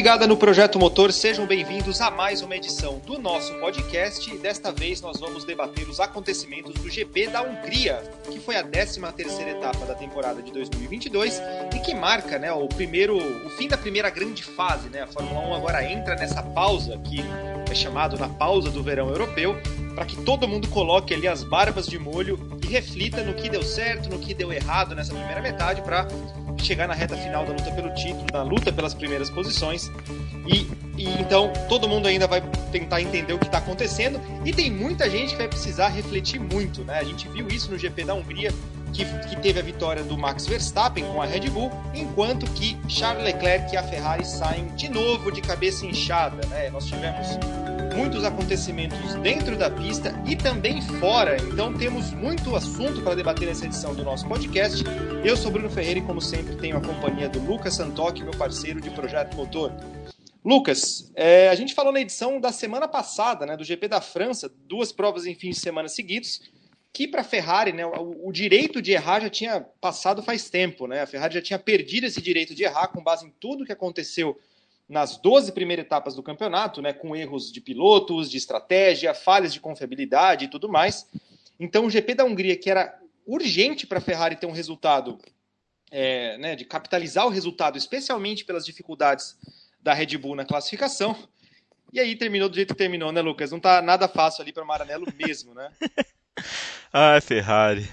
ligada no Projeto Motor, sejam bem-vindos a mais uma edição do nosso podcast. Desta vez nós vamos debater os acontecimentos do GP da Hungria, que foi a 13 terceira etapa da temporada de 2022 e que marca né, o primeiro, o fim da primeira grande fase. Né? A Fórmula 1 agora entra nessa pausa que é chamado na pausa do verão europeu, para que todo mundo coloque ali as barbas de molho e reflita no que deu certo, no que deu errado nessa primeira metade para chegar na reta final da luta pelo título, na luta pelas primeiras posições. E, e então todo mundo ainda vai tentar entender o que está acontecendo. E tem muita gente que vai precisar refletir muito, né? A gente viu isso no GP da Hungria, que, que teve a vitória do Max Verstappen com a Red Bull, enquanto que Charles Leclerc e a Ferrari saem de novo de cabeça inchada, né? Nós tivemos muitos acontecimentos dentro da pista e também fora. Então temos muito assunto para debater nessa edição do nosso podcast. Eu sou Bruno Ferreira e, como sempre, tenho a companhia do Lucas Santoc, meu parceiro de Projeto Motor. Lucas, é, a gente falou na edição da semana passada, né, do GP da França, duas provas em fins de semana seguidos, que para a Ferrari, né, o, o, direito de errar já tinha passado faz tempo, né? A Ferrari já tinha perdido esse direito de errar com base em tudo que aconteceu nas 12 primeiras etapas do campeonato, né, com erros de pilotos, de estratégia, falhas de confiabilidade e tudo mais. Então, o GP da Hungria, que era urgente para a Ferrari ter um resultado, é, né, de capitalizar o resultado, especialmente pelas dificuldades da Red Bull na classificação. E aí terminou do jeito que terminou, né, Lucas? Não tá nada fácil ali para Maranello mesmo, né? ah, Ferrari.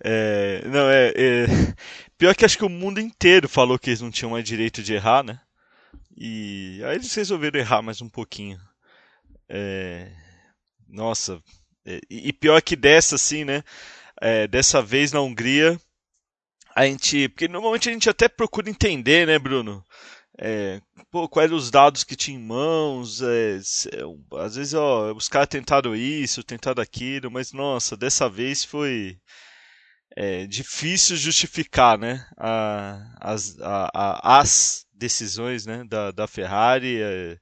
É, não, é, é, Pior que acho que o mundo inteiro falou que eles não tinham mais direito de errar, né? E aí eles resolveram errar mais um pouquinho. É... Nossa, é... e pior que dessa, assim, né? É, dessa vez na Hungria, a gente. Porque normalmente a gente até procura entender, né, Bruno? É, pô, quais eram os dados que tinha em mãos. É, às vezes, ó, os caras tentaram isso, tentaram aquilo, mas nossa, dessa vez foi é, difícil justificar né, a, as, a, a, as decisões né, da, da Ferrari, é,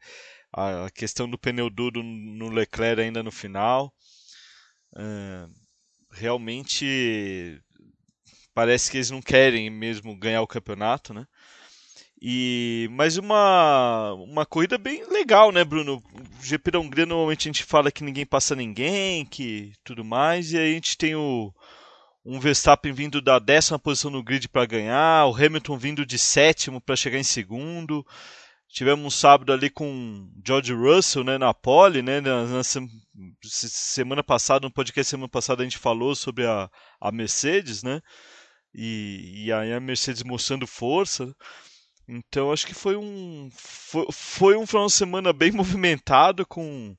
a, a, questão do pneu duro no Leclerc ainda no final. Realmente parece que eles não querem mesmo ganhar o campeonato, né? E mas uma uma corrida bem legal, né, Bruno? O GP da Hungria normalmente a gente fala que ninguém passa ninguém, que tudo mais, e aí a gente tem o um Verstappen vindo da décima posição no grid para ganhar, o Hamilton vindo de sétimo para chegar em segundo. Tivemos um sábado ali com George Russell né, na pole, né, na, na, semana passada, no podcast semana passada a gente falou sobre a, a Mercedes, né, e, e aí a Mercedes mostrando força. Então acho que foi um foi, foi um final de semana bem movimentado com,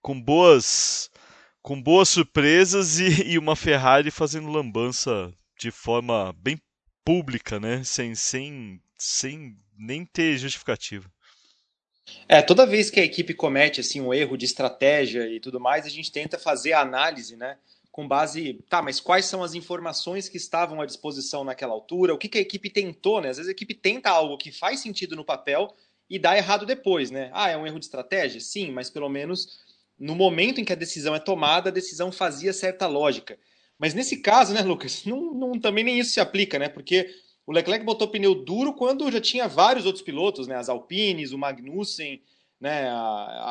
com boas com boas surpresas e, e uma Ferrari fazendo lambança de forma bem pública, né? Sem, sem, sem nem ter justificativa. É, toda vez que a equipe comete assim um erro de estratégia e tudo mais, a gente tenta fazer a análise, né? Com base, tá, mas quais são as informações que estavam à disposição naquela altura? O que, que a equipe tentou, né? Às vezes a equipe tenta algo que faz sentido no papel e dá errado depois, né? Ah, é um erro de estratégia? Sim, mas pelo menos no momento em que a decisão é tomada, a decisão fazia certa lógica. Mas nesse caso, né, Lucas, não, não, também nem isso se aplica, né? Porque o Leclerc botou pneu duro quando já tinha vários outros pilotos, né? As Alpines, o Magnussen, né?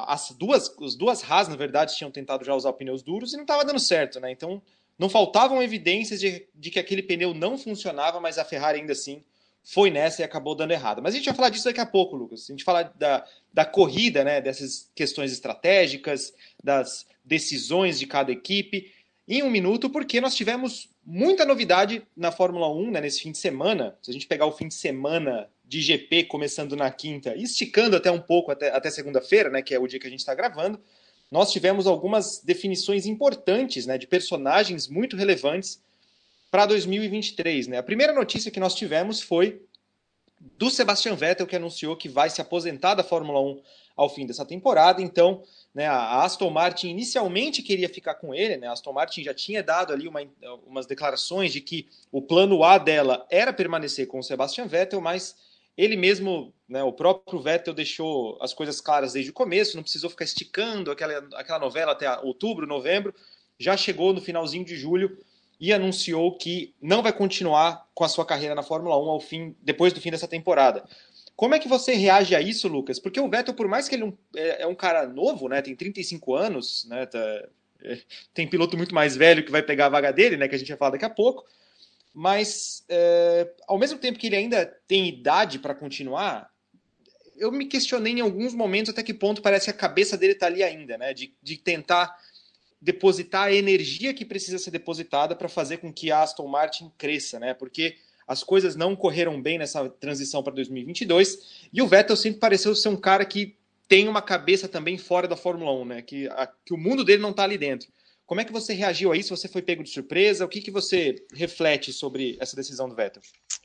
As duas, as duas Haas, na verdade, tinham tentado já usar pneus duros e não estava dando certo, né? Então não faltavam evidências de, de que aquele pneu não funcionava, mas a Ferrari ainda assim foi nessa e acabou dando errado. Mas a gente vai falar disso daqui a pouco, Lucas. A gente falar da, da corrida, né, dessas questões estratégicas, das decisões de cada equipe, em um minuto, porque nós tivemos muita novidade na Fórmula 1 né, nesse fim de semana. Se a gente pegar o fim de semana de GP começando na quinta e esticando até um pouco até, até segunda-feira, né, que é o dia que a gente está gravando, nós tivemos algumas definições importantes né, de personagens muito relevantes para 2023. Né? A primeira notícia que nós tivemos foi do Sebastian Vettel, que anunciou que vai se aposentar da Fórmula 1 ao fim dessa temporada. Então, né, a Aston Martin inicialmente queria ficar com ele, né? A Aston Martin já tinha dado ali uma, umas declarações de que o plano A dela era permanecer com o Sebastian Vettel, mas ele mesmo, né, o próprio Vettel deixou as coisas claras desde o começo, não precisou ficar esticando aquela, aquela novela até outubro, novembro, já chegou no finalzinho de julho e anunciou que não vai continuar com a sua carreira na Fórmula 1 ao fim, depois do fim dessa temporada. Como é que você reage a isso, Lucas? Porque o Vettel, por mais que ele é, é um cara novo, né, tem 35 anos, né, tá, é, tem piloto muito mais velho que vai pegar a vaga dele, né, que a gente vai falar daqui a pouco, mas é, ao mesmo tempo que ele ainda tem idade para continuar, eu me questionei em alguns momentos até que ponto parece que a cabeça dele está ali ainda, né, de, de tentar depositar a energia que precisa ser depositada para fazer com que a Aston Martin cresça, né, porque as coisas não correram bem nessa transição para 2022, e o Vettel sempre pareceu ser um cara que tem uma cabeça também fora da Fórmula 1, né? Que, a, que o mundo dele não está ali dentro. Como é que você reagiu a isso? Você foi pego de surpresa? O que, que você reflete sobre essa decisão do Vettel?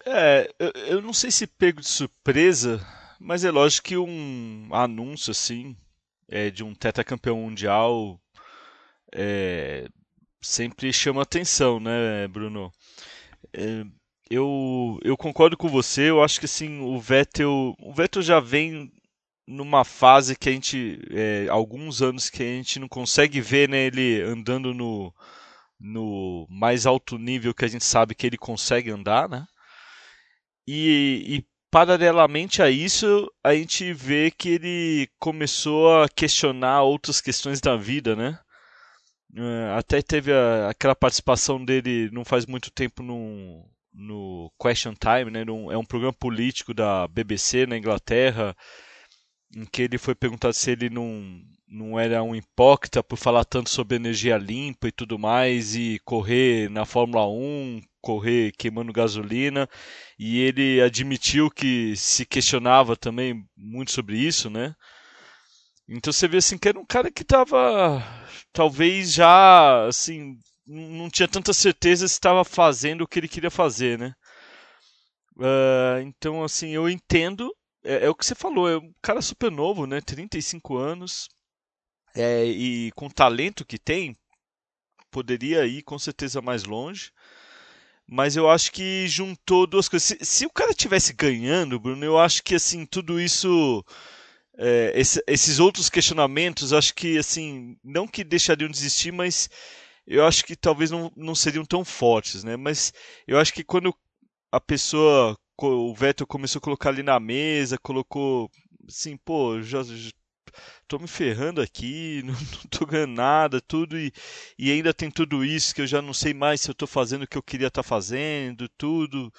É, eu, eu não sei se pego de surpresa, mas é lógico que um anúncio assim é, de um tetracampeão mundial é, sempre chama atenção, né, Bruno? É, eu, eu concordo com você. Eu acho que assim o Vettel, o Vettel já vem numa fase que a gente, é, alguns anos que a gente não consegue ver né, ele andando no, no mais alto nível que a gente sabe que ele consegue andar, né? E, e paralelamente a isso, a gente vê que ele começou a questionar outras questões da vida, né? É, até teve a, aquela participação dele não faz muito tempo num, no Question Time, né? é um programa político da BBC na Inglaterra, em que ele foi perguntado se ele não, não era um hipócrita por falar tanto sobre energia limpa e tudo mais, e correr na Fórmula 1, correr queimando gasolina, e ele admitiu que se questionava também muito sobre isso, né? Então você vê assim que era um cara que estava talvez já assim não tinha tanta certeza se estava fazendo o que ele queria fazer, né? Uh, então, assim, eu entendo. É, é, o que você falou, é um cara super novo, né? 35 anos. É, e com o talento que tem, poderia ir com certeza mais longe. Mas eu acho que juntou duas coisas. Se, se o cara tivesse ganhando, Bruno, eu acho que assim, tudo isso. É, esse, esses outros questionamentos, acho que assim, não que deixariam de existir, mas eu acho que talvez não, não seriam tão fortes, né? Mas eu acho que quando a pessoa, o Vettel começou a colocar ali na mesa, colocou assim, pô, já, já tô me ferrando aqui, não, não tô ganhando nada, tudo, e, e ainda tem tudo isso que eu já não sei mais se eu tô fazendo o que eu queria estar tá fazendo, tudo.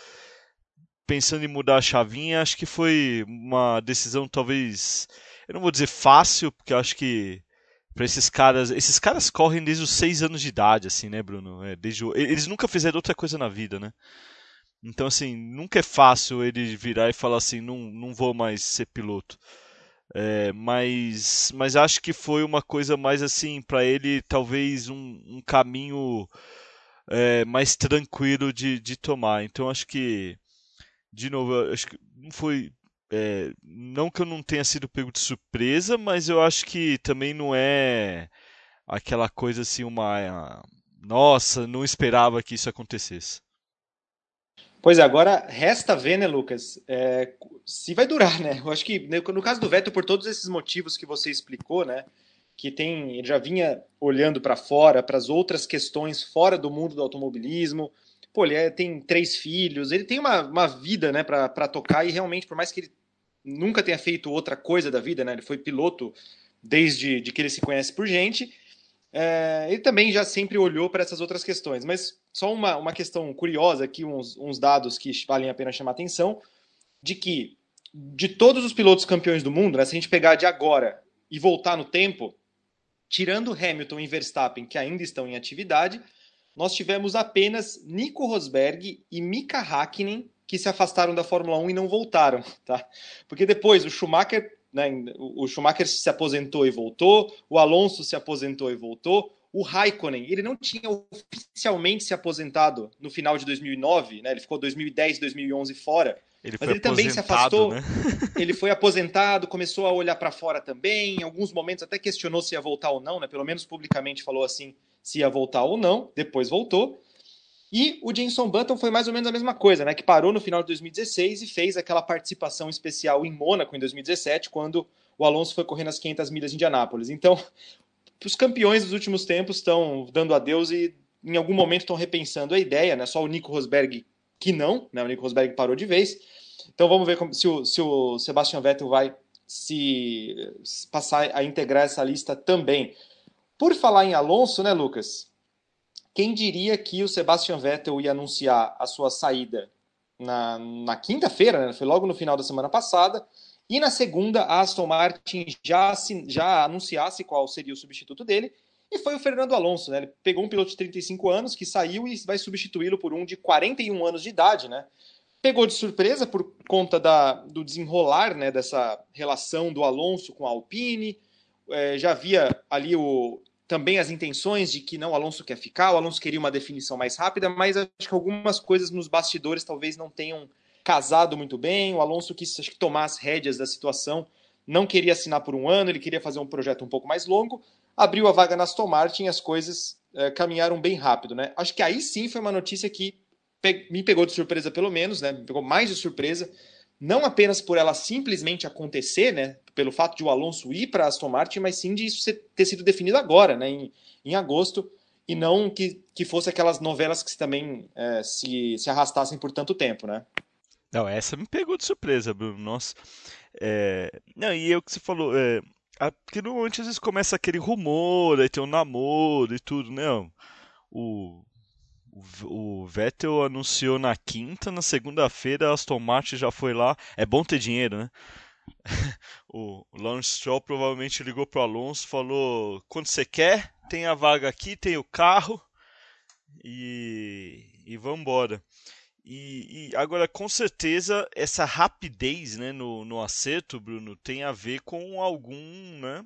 Pensando em mudar a chavinha, acho que foi uma decisão talvez, eu não vou dizer fácil, porque acho que para esses caras. Esses caras correm desde os 6 anos de idade, assim, né, Bruno? É, desde o, eles nunca fizeram outra coisa na vida, né? Então, assim, nunca é fácil ele virar e falar assim: não, não vou mais ser piloto. É, mas, mas acho que foi uma coisa mais assim, para ele, talvez um, um caminho é, mais tranquilo de, de tomar. Então, acho que, de novo, acho que não foi é, não que eu não tenha sido pego de surpresa, mas eu acho que também não é aquela coisa assim, uma. Nossa, não esperava que isso acontecesse. Pois é, agora resta ver, né, Lucas, é, se vai durar, né? Eu acho que no caso do Vettel, por todos esses motivos que você explicou, né, que tem, ele já vinha olhando para fora, para as outras questões fora do mundo do automobilismo. Pô, ele é, tem três filhos, ele tem uma, uma vida, né, para tocar e realmente, por mais que ele nunca tenha feito outra coisa da vida, né? Ele foi piloto desde de que ele se conhece por gente. É, ele também já sempre olhou para essas outras questões. Mas só uma, uma questão curiosa aqui, uns, uns dados que valem a pena chamar atenção, de que de todos os pilotos campeões do mundo, né, se a gente pegar de agora e voltar no tempo, tirando Hamilton e Verstappen, que ainda estão em atividade, nós tivemos apenas Nico Rosberg e Mika Hakkinen que se afastaram da Fórmula 1 e não voltaram, tá? Porque depois o Schumacher, né, o Schumacher se aposentou e voltou, o Alonso se aposentou e voltou, o Raikkonen, ele não tinha oficialmente se aposentado no final de 2009, né? Ele ficou 2010, 2011 fora. Ele mas ele também se afastou. Né? ele foi aposentado, começou a olhar para fora também. Em alguns momentos até questionou se ia voltar ou não, né? Pelo menos publicamente falou assim se ia voltar ou não. Depois voltou. E o Jenson Button foi mais ou menos a mesma coisa, né? Que parou no final de 2016 e fez aquela participação especial em Mônaco em 2017, quando o Alonso foi correr nas 500 milhas de Indianápolis. Então, os campeões dos últimos tempos estão dando adeus e em algum momento estão repensando a ideia, né? Só o Nico Rosberg que não, né? O Nico Rosberg parou de vez. Então vamos ver como, se, o, se o Sebastian Vettel vai se passar a integrar essa lista também. Por falar em Alonso, né, Lucas? Quem diria que o Sebastian Vettel ia anunciar a sua saída na, na quinta-feira, né? foi logo no final da semana passada, e na segunda a Aston Martin já, já anunciasse qual seria o substituto dele, e foi o Fernando Alonso, né? Ele pegou um piloto de 35 anos que saiu e vai substituí-lo por um de 41 anos de idade, né? Pegou de surpresa por conta da, do desenrolar né, dessa relação do Alonso com a Alpine. É, já havia ali o, também as intenções de que não, o Alonso quer ficar, o Alonso queria uma definição mais rápida, mas acho que algumas coisas nos bastidores talvez não tenham casado muito bem. O Alonso quis acho que, tomar as rédeas da situação, não queria assinar por um ano, ele queria fazer um projeto um pouco mais longo. Abriu a vaga na Aston Martin e as coisas é, caminharam bem rápido. Né? Acho que aí sim foi uma notícia que me pegou de surpresa pelo menos, né? Me pegou mais de surpresa, não apenas por ela simplesmente acontecer, né? Pelo fato de o Alonso ir para Aston Martin, mas sim de isso ter sido definido agora, né? Em, em agosto, e não que, que fosse aquelas novelas que também é, se, se arrastassem por tanto tempo, né? Não, essa me pegou de surpresa, Bruno. Nossa. É... Não, e o que você falou, é... porque às vezes começa aquele rumor, aí tem um namoro e tudo, né? O o Vettel anunciou na quinta, na segunda-feira a Aston Martin já foi lá. É bom ter dinheiro, né? o Lawrence Stroll provavelmente ligou pro Alonso, falou: "Quando você quer, tem a vaga aqui, tem o carro e e vamos embora". E, e, agora, com certeza, essa rapidez né, no, no acerto, Bruno, tem a ver com algum, né,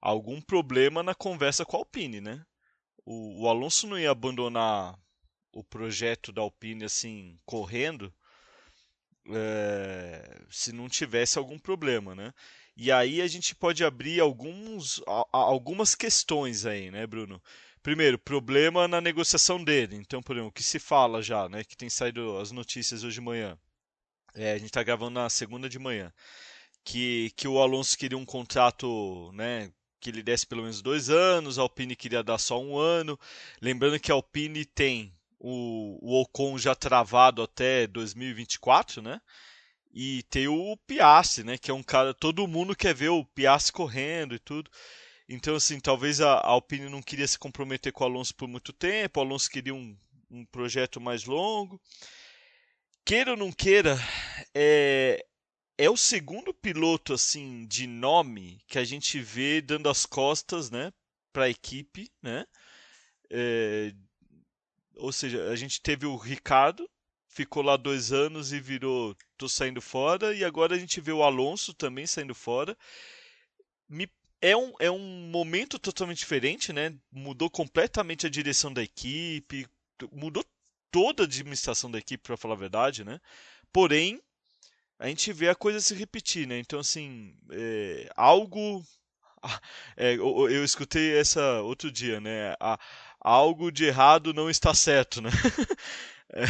algum problema na conversa com a Alpine, né? O, o Alonso não ia abandonar o projeto da Alpine assim correndo é, se não tivesse algum problema, né? E aí a gente pode abrir alguns, algumas questões aí, né, Bruno? Primeiro, problema na negociação dele. Então, por exemplo, o que se fala já, né? Que tem saído as notícias hoje de manhã. É, a gente está gravando na segunda de manhã. Que, que o Alonso queria um contrato né, que ele desse pelo menos dois anos, a Alpine queria dar só um ano. Lembrando que a Alpine tem o, o Ocon já travado até 2024, né? E tem o Piastri, né? Que é um cara, todo mundo quer ver o Piastri correndo e tudo. Então, assim, talvez a, a Alpine não queria se comprometer com o Alonso por muito tempo, o Alonso queria um, um projeto mais longo. Queira ou não queira, é, é o segundo piloto assim de nome que a gente vê dando as costas, né, para a equipe, né? É, ou seja, a gente teve o Ricardo, ficou lá dois anos e virou tô saindo fora, e agora a gente vê o Alonso também saindo fora. Me, é, um, é um momento totalmente diferente, né? Mudou completamente a direção da equipe, mudou toda a administração da equipe, para falar a verdade, né? Porém, a gente vê a coisa se repetir, né? Então, assim, é, algo. É, eu, eu, escutei essa outro dia, né? A, algo de errado não está certo, né? é,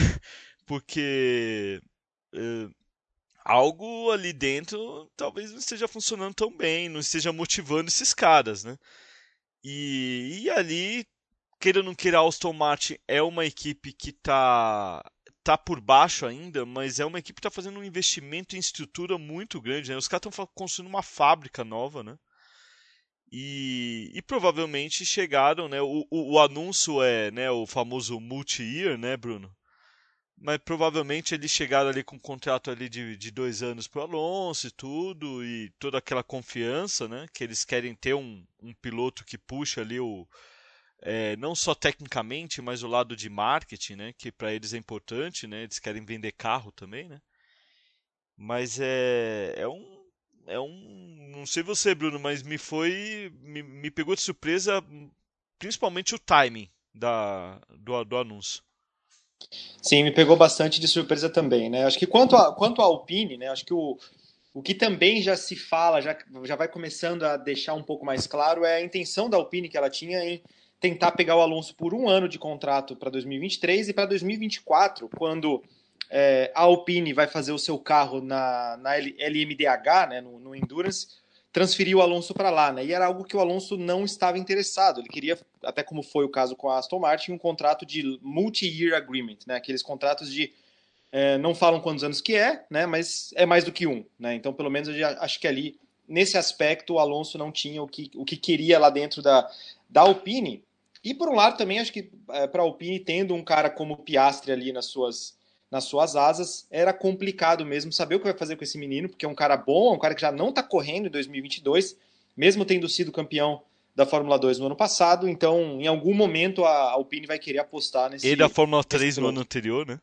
porque é, algo ali dentro talvez não esteja funcionando tão bem, não esteja motivando esses caras, né? E, e ali, queira ou não queira, Aston Martin é uma equipe que está tá por baixo ainda, mas é uma equipe que está fazendo um investimento em estrutura muito grande. Né? Os caras estão construindo uma fábrica nova, né? E, e provavelmente chegaram, né? O, o, o, anúncio é né, o famoso multi-year, né, Bruno? Mas provavelmente eles chegaram ali com um contrato ali de, de dois anos para o Alonso e tudo, e toda aquela confiança, né? Que eles querem ter um, um piloto que puxa ali o, é, não só tecnicamente, mas o lado de marketing, né, que para eles é importante, né, eles querem vender carro também, né. Mas é, é um é um não sei você, Bruno, mas me foi me, me pegou de surpresa, principalmente o timing da do, do anúncio. Sim, me pegou bastante de surpresa também, né? Acho que quanto a, quanto a Alpine, né? Acho que o, o que também já se fala, já, já vai começando a deixar um pouco mais claro, é a intenção da Alpine que ela tinha em tentar pegar o Alonso por um ano de contrato para 2023 e para 2024, quando é, a Alpine vai fazer o seu carro na, na LMDH, né, no, no Endurance, transferir o Alonso para lá, né? E era algo que o Alonso não estava interessado. Ele queria, até como foi o caso com a Aston Martin, um contrato de multi-year agreement, né? Aqueles contratos de É, não falam quantos anos que é, né? Mas é mais do que um, né? Então, pelo menos, eu acho que ali, nesse aspecto, o Alonso não tinha o que, o que queria lá dentro da, da Alpine. E por um lado também acho que é, para a Alpine, tendo um cara como Piastre ali nas suas, nas suas asas, era complicado mesmo saber o que vai fazer com esse menino, porque é um cara bom, é um cara que já não está correndo em 2022, mesmo tendo sido campeão da Fórmula 2 no ano passado, então em algum momento a Alpine vai querer apostar nesse. E da Fórmula 3 no ano anterior, né?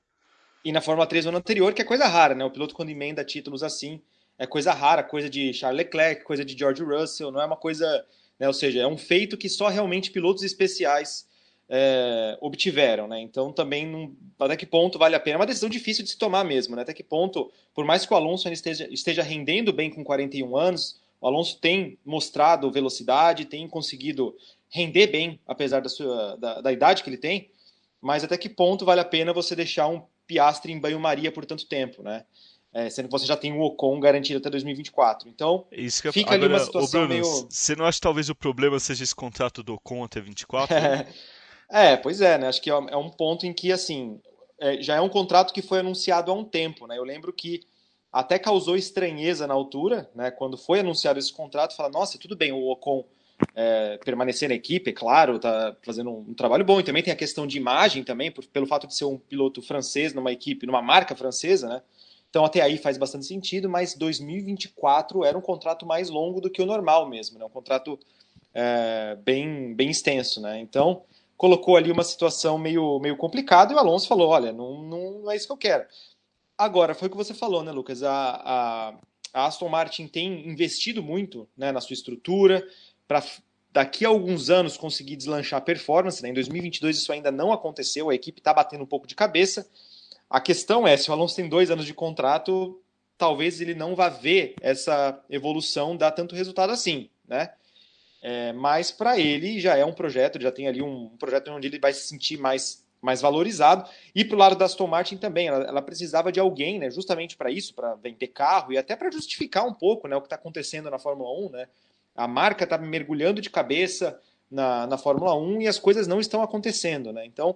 E na Fórmula 3 no ano anterior, que é coisa rara, né? O piloto quando emenda títulos assim, é coisa rara, coisa de Charles Leclerc, coisa de George Russell, não é uma coisa né? Ou seja, é um feito que só realmente pilotos especiais é, obtiveram, né? Então também não, até que ponto vale a pena? É uma decisão difícil de se tomar mesmo, né? Até que ponto, por mais que o Alonso esteja, esteja rendendo bem com 41 anos, o Alonso tem mostrado velocidade, tem conseguido render bem, apesar da, sua, da, da idade que ele tem, mas até que ponto vale a pena você deixar um Piastre em banho-maria por tanto tempo, né? É, sendo que você já tem o Ocon garantido até 2024. Então, Isso que fica agora, ali uma situação Bruno, meio. Você não acha que talvez o problema seja esse contrato do Ocon até 24? é, pois é, né? Acho que é, é um ponto em que, assim, é, já é um contrato que foi anunciado há um tempo, né? Eu lembro que até causou estranheza na altura, né? Quando foi anunciado esse contrato, fala, nossa, tudo bem, o Ocon é, permanecer na equipe, é claro, tá fazendo um, um, trabalho bom. E também tem a questão de imagem também, por, pelo fato de ser um piloto francês numa equipe, numa marca francesa, né? Então até aí faz bastante sentido, mas 2024 era um contrato mais longo do que o normal mesmo, né? um contrato é, bem, bem extenso. Né? Então colocou ali uma situação meio, meio complicada e o Alonso falou: olha, não, não é isso que eu quero. Agora, foi o que você falou, né, Lucas? A, a, a Aston Martin tem investido muito né, na sua estrutura para daqui a alguns anos conseguir deslanchar a performance. Né? Em 2022 isso ainda não aconteceu, a equipe está batendo um pouco de cabeça. A questão é, se o Alonso tem dois anos de contrato, talvez ele não vá ver essa evolução dar tanto resultado assim, né? É, mas para ele já é um projeto, já tem ali um, projeto onde ele vai se sentir mais, mais valorizado. E para o lado da Aston Martin também, ela, ela precisava de alguém, né, justamente para isso, para vender carro e até para justificar um pouco né, o que está acontecendo na Fórmula 1. Né? A marca está mergulhando de cabeça na, na Fórmula 1 e as coisas não estão acontecendo. Né? Então,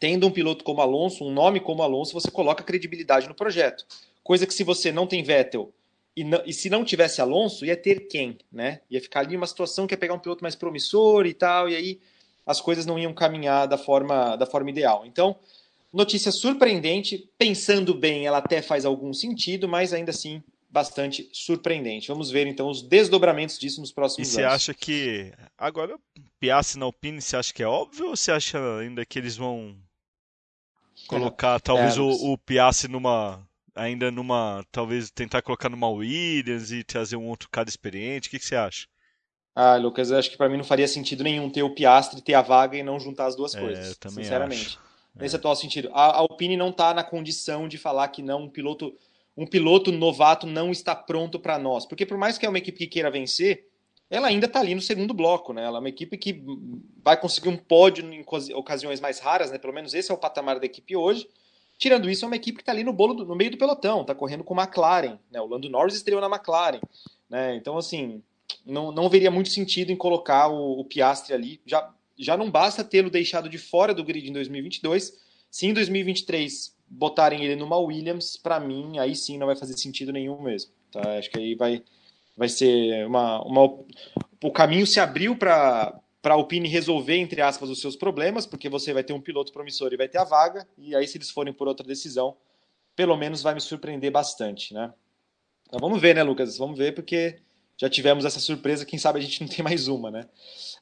tendo um piloto como Alonso, um nome como Alonso, você coloca credibilidade no projeto. Coisa que se você não tem Vettel e, não, e, se não tivesse Alonso, ia ter quem, né? Ia ficar ali uma situação que ia pegar um piloto mais promissor e tal, e aí as coisas não iam caminhar da forma, da forma ideal. Então, notícia surpreendente, pensando bem, ela até faz algum sentido, mas ainda assim bastante surpreendente. Vamos ver então os desdobramentos disso nos próximos anos. E você acha que agora Piastri na Alpine, você acha que é óbvio ou você acha ainda que eles vão colocar é, talvez é, o, o Piastri numa ainda numa talvez tentar colocar numa Williams e trazer um outro cara experiente. O que, que você acha? Ah Lucas acho que para mim não faria sentido nenhum ter o Piastri ter a vaga e não juntar as duas é, coisas sinceramente. acho. nesse é. atual sentido. A Alpine não está na condição de falar que não um piloto um piloto novato não está pronto para nós. Porque por mais que é uma equipe que queira vencer ela ainda está ali no segundo bloco, né? Ela é uma equipe que vai conseguir um pódio em ocasiões mais raras, né? Pelo menos esse é o patamar da equipe hoje. Tirando isso, é uma equipe que está ali no bolo, do, no meio do pelotão, está correndo com McLaren, né? O Lando Norris estreou na McLaren, né? Então, assim, não, não veria muito sentido em colocar o, o Piastri ali. Já, já não basta tê-lo deixado de fora do grid em 2022. Se em 2023 botarem ele numa Williams, para mim, aí sim não vai fazer sentido nenhum mesmo. Tá? Acho que aí vai vai ser uma, uma o caminho se abriu para para a Alpine resolver, entre aspas, os seus problemas, porque você vai ter um piloto promissor e vai ter a vaga, e aí se eles forem por outra decisão, pelo menos vai me surpreender bastante, né? Então vamos ver, né, Lucas? Vamos ver, porque já tivemos essa surpresa, quem sabe a gente não tem mais uma, né?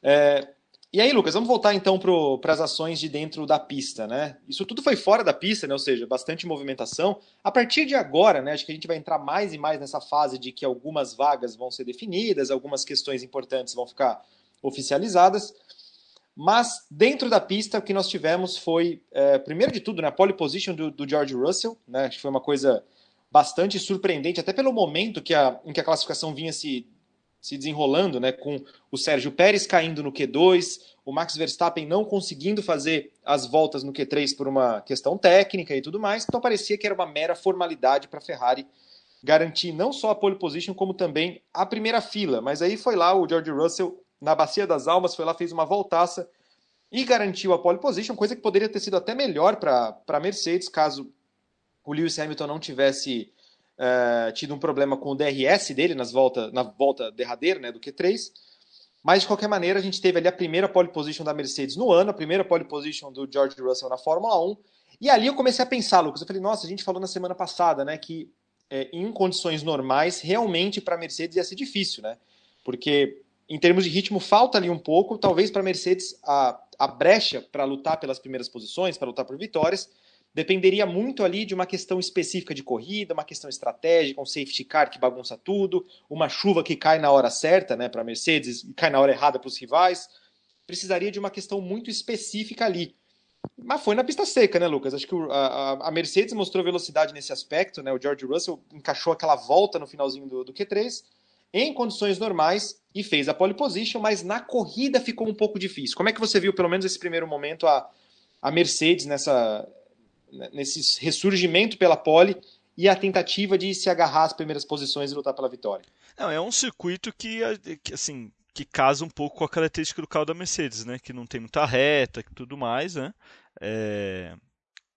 É, e aí, Lucas, vamos voltar então para as ações de dentro da pista, né? Isso tudo foi fora da pista, né? Ou seja, bastante movimentação. A partir de agora, né? Acho que a gente vai entrar mais e mais nessa fase de que algumas vagas vão ser definidas, algumas questões importantes vão ficar oficializadas. Mas dentro da pista, o que nós tivemos foi, é, primeiro de tudo, né, a pole position do, do George Russell, né? Acho que foi uma coisa bastante surpreendente, até pelo momento que a, em que a classificação vinha se se desenrolando, né, com o Sérgio Pérez caindo no Q2, o Max Verstappen não conseguindo fazer as voltas no Q3 por uma questão técnica e tudo mais, então parecia que era uma mera formalidade para a Ferrari garantir não só a pole position, como também a primeira fila. Mas aí foi lá o George Russell, na Bacia das Almas, foi lá, fez uma voltaça e garantiu a pole position, coisa que poderia ter sido até melhor para a Mercedes, caso o Lewis Hamilton não tivesse uh, tido um problema com o DRS dele nas volta, na volta derradeira né, do Q3. Mas, de qualquer maneira, a gente teve ali a primeira pole position da Mercedes no ano, a primeira pole position do George Russell na Fórmula 1. E ali eu comecei a pensar, Lucas, eu falei, nossa, a gente falou na semana passada, né, que é, em condições normais, realmente para a Mercedes ia ser difícil, né? Porque em termos de ritmo falta ali um pouco, talvez para a Mercedes a, a brecha para lutar pelas primeiras posições, para lutar por vitórias, dependeria muito ali de uma questão específica de corrida, uma questão estratégica, um safety car que bagunça tudo, uma chuva que cai na hora certa, né, para a Mercedes e cai na hora errada para os rivais. Precisaria de uma questão muito específica ali. Mas foi na pista seca, né, Lucas? Acho que a, Mercedes mostrou velocidade nesse aspecto, né? O George Russell encaixou aquela volta no finalzinho do, do Q3 em condições normais e fez a pole position, mas na corrida ficou um pouco difícil. Como é que você viu, pelo menos esse primeiro momento, a, a Mercedes nessa, nesse ressurgimento pela pole e a tentativa de se agarrar às primeiras posições e lutar pela vitória? Não, é um circuito que, que assim, que casa um pouco com a característica do carro da Mercedes, né? Que não tem muita reta e tudo mais, né? É...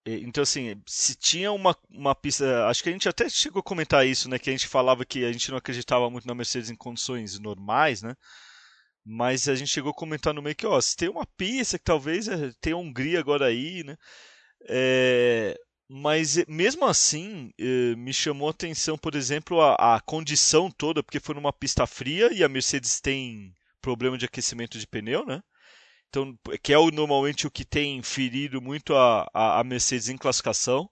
Então, assim, se tinha uma, uma pista. Acho que a gente até chegou a comentar isso, né? Que a gente falava que a gente não acreditava muito na Mercedes em condições normais, né? Mas a gente chegou a comentar no meio que, ó, se tem uma pista que talvez é, tenha a Hungria agora aí, né? É, mas eh, mesmo assim, eh, me chamou a atenção, por exemplo, a, a, condição toda, porque foi numa pista fria e a Mercedes tem problema de aquecimento de pneu, né? Então, que é o, normalmente o que tem ferido muito a, a, a Mercedes em classificação.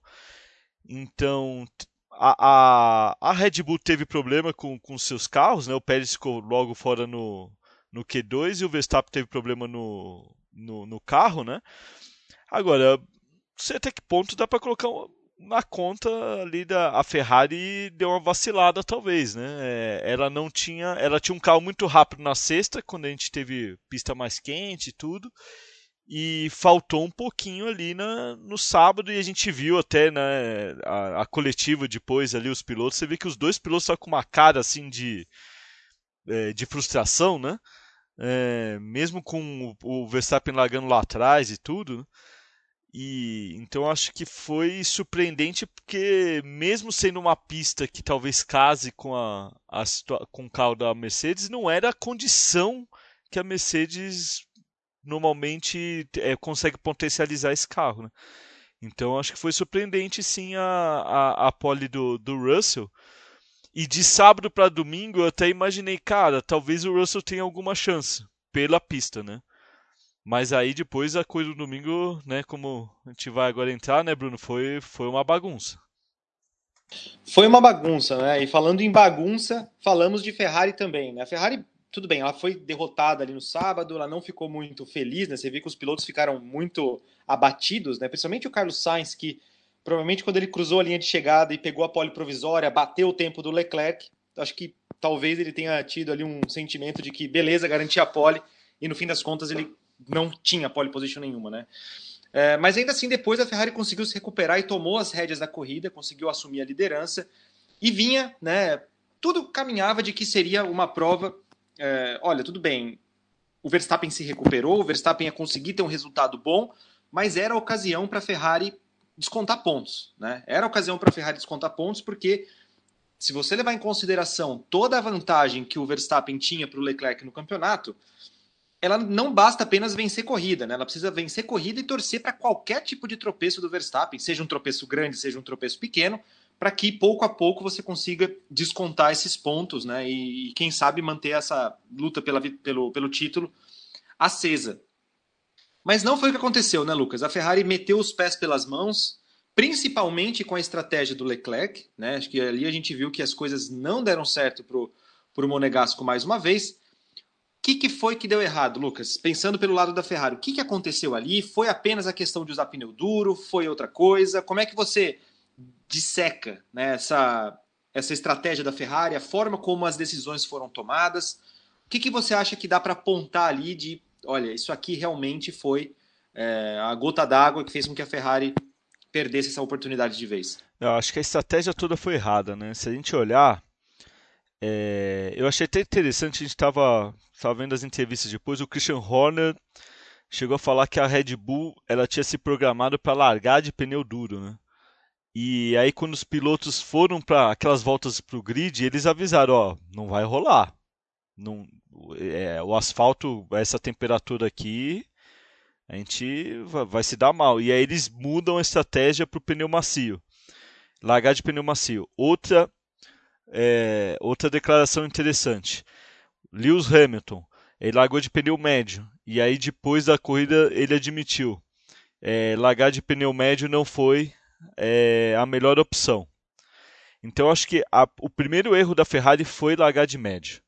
Então, a, a, a, Red Bull teve problema com, com seus carros, né? O Pérez ficou logo fora no, no Q2 e o Verstappen teve problema no, no, no carro, né? Agora, sei até que ponto dá para colocar na conta ali da a Ferrari deu uma vacilada talvez, né? É, ela não tinha, ela tinha um carro muito rápido na sexta quando a gente teve pista mais quente e tudo. E faltou um pouquinho ali na, no sábado e a gente viu até né, a, a coletiva depois ali os pilotos, você vê que os dois pilotos estavam com uma cara assim de, é, de frustração, né? É, mesmo com o, o Verstappen largando lá atrás e tudo, né? E então acho que foi surpreendente porque mesmo sendo uma pista que talvez case com a, a com o carro da Mercedes, não era a condição que a Mercedes normalmente é, consegue potencializar esse carro, né? Então acho que foi surpreendente sim a, a, a pole do, do Russell. E de sábado para domingo eu até imaginei, cara, talvez o Russell tenha alguma chance pela pista, né? Mas aí depois a coisa do domingo, né, como a gente vai agora entrar, né, Bruno, foi, foi uma bagunça. Foi uma bagunça, né? E falando em bagunça, falamos de Ferrari também, né? A Ferrari, tudo bem, ela foi derrotada ali no sábado, ela não ficou muito feliz, né? Você vê que os pilotos ficaram muito abatidos, né? Principalmente o Carlos Sainz, que provavelmente quando ele cruzou a linha de chegada e pegou a pole provisória, bateu o tempo do Leclerc, acho que talvez ele tenha tido ali um sentimento de que beleza, garantia a pole, e no fim das contas ele não tinha pole position nenhuma, né? É, mas ainda assim, depois a Ferrari conseguiu se recuperar e tomou as rédeas da corrida, conseguiu assumir a liderança e vinha, né? Tudo caminhava de que seria uma prova. É, olha, tudo bem, o Verstappen se recuperou, o Verstappen ia conseguir ter um resultado bom, mas era a ocasião para a Ferrari descontar pontos, né? Era a ocasião para a Ferrari descontar pontos porque se você levar em consideração toda a vantagem que o Verstappen tinha para o Leclerc no campeonato, ela não basta apenas vencer corrida, né? Ela precisa vencer corrida e torcer para qualquer tipo de tropeço do Verstappen, seja um tropeço grande, seja um tropeço pequeno, para que pouco a pouco você consiga descontar esses pontos, né? E, e quem sabe manter essa luta pela, pelo, pelo título acesa. Mas não foi o que aconteceu, né, Lucas? A Ferrari meteu os pés pelas mãos, principalmente com a estratégia do Leclerc, né? Acho que ali a gente viu que as coisas não deram certo para o Monegasco mais uma vez que, que foi que deu errado, Lucas? Pensando pelo lado da Ferrari, o que, que aconteceu ali? Foi apenas a questão de usar pneu duro? Foi outra coisa? Como é que você disseca né, essa, essa estratégia da Ferrari, a forma como as decisões foram tomadas? O que, que você acha que dá para apontar ali de, olha, isso aqui realmente foi é, a gota d'água que fez com que a Ferrari perdesse essa oportunidade de vez? Eu acho que a estratégia toda foi errada, né? Se a gente olhar, é, eu achei até interessante, a gente estava vendo as entrevistas depois, o Christian Horner chegou a falar que a Red Bull ela tinha se programado para largar de pneu duro, né? E aí quando os pilotos foram para aquelas voltas para o grid, eles avisaram, ó, não vai rolar. Não, é, o asfalto, essa temperatura aqui, a gente vai, vai se dar mal. E aí eles mudam a estratégia para o pneu macio. Largar de pneu macio. Outra, é, outra declaração interessante. Lewis Hamilton, ele largou de pneu médio. E aí depois da corrida ele admitiu. É, largar de pneu médio não foi é, a melhor opção. Então acho que a, o primeiro erro da Ferrari foi largar de médio.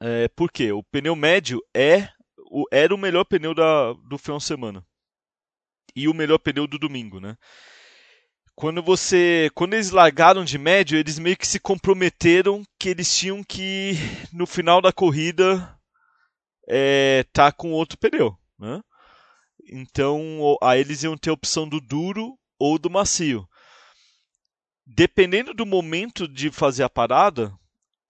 É, por quê? O pneu médio é o, era o melhor pneu da, do final de semana. E o melhor pneu do domingo, né? Quando você. Quando eles largaram de médio, eles meio que se comprometeram que eles tinham que, no final da corrida, é, tá com outro pneu. Né? Então, aí eles iam ter a opção do duro ou do macio. Dependendo do momento de fazer a parada,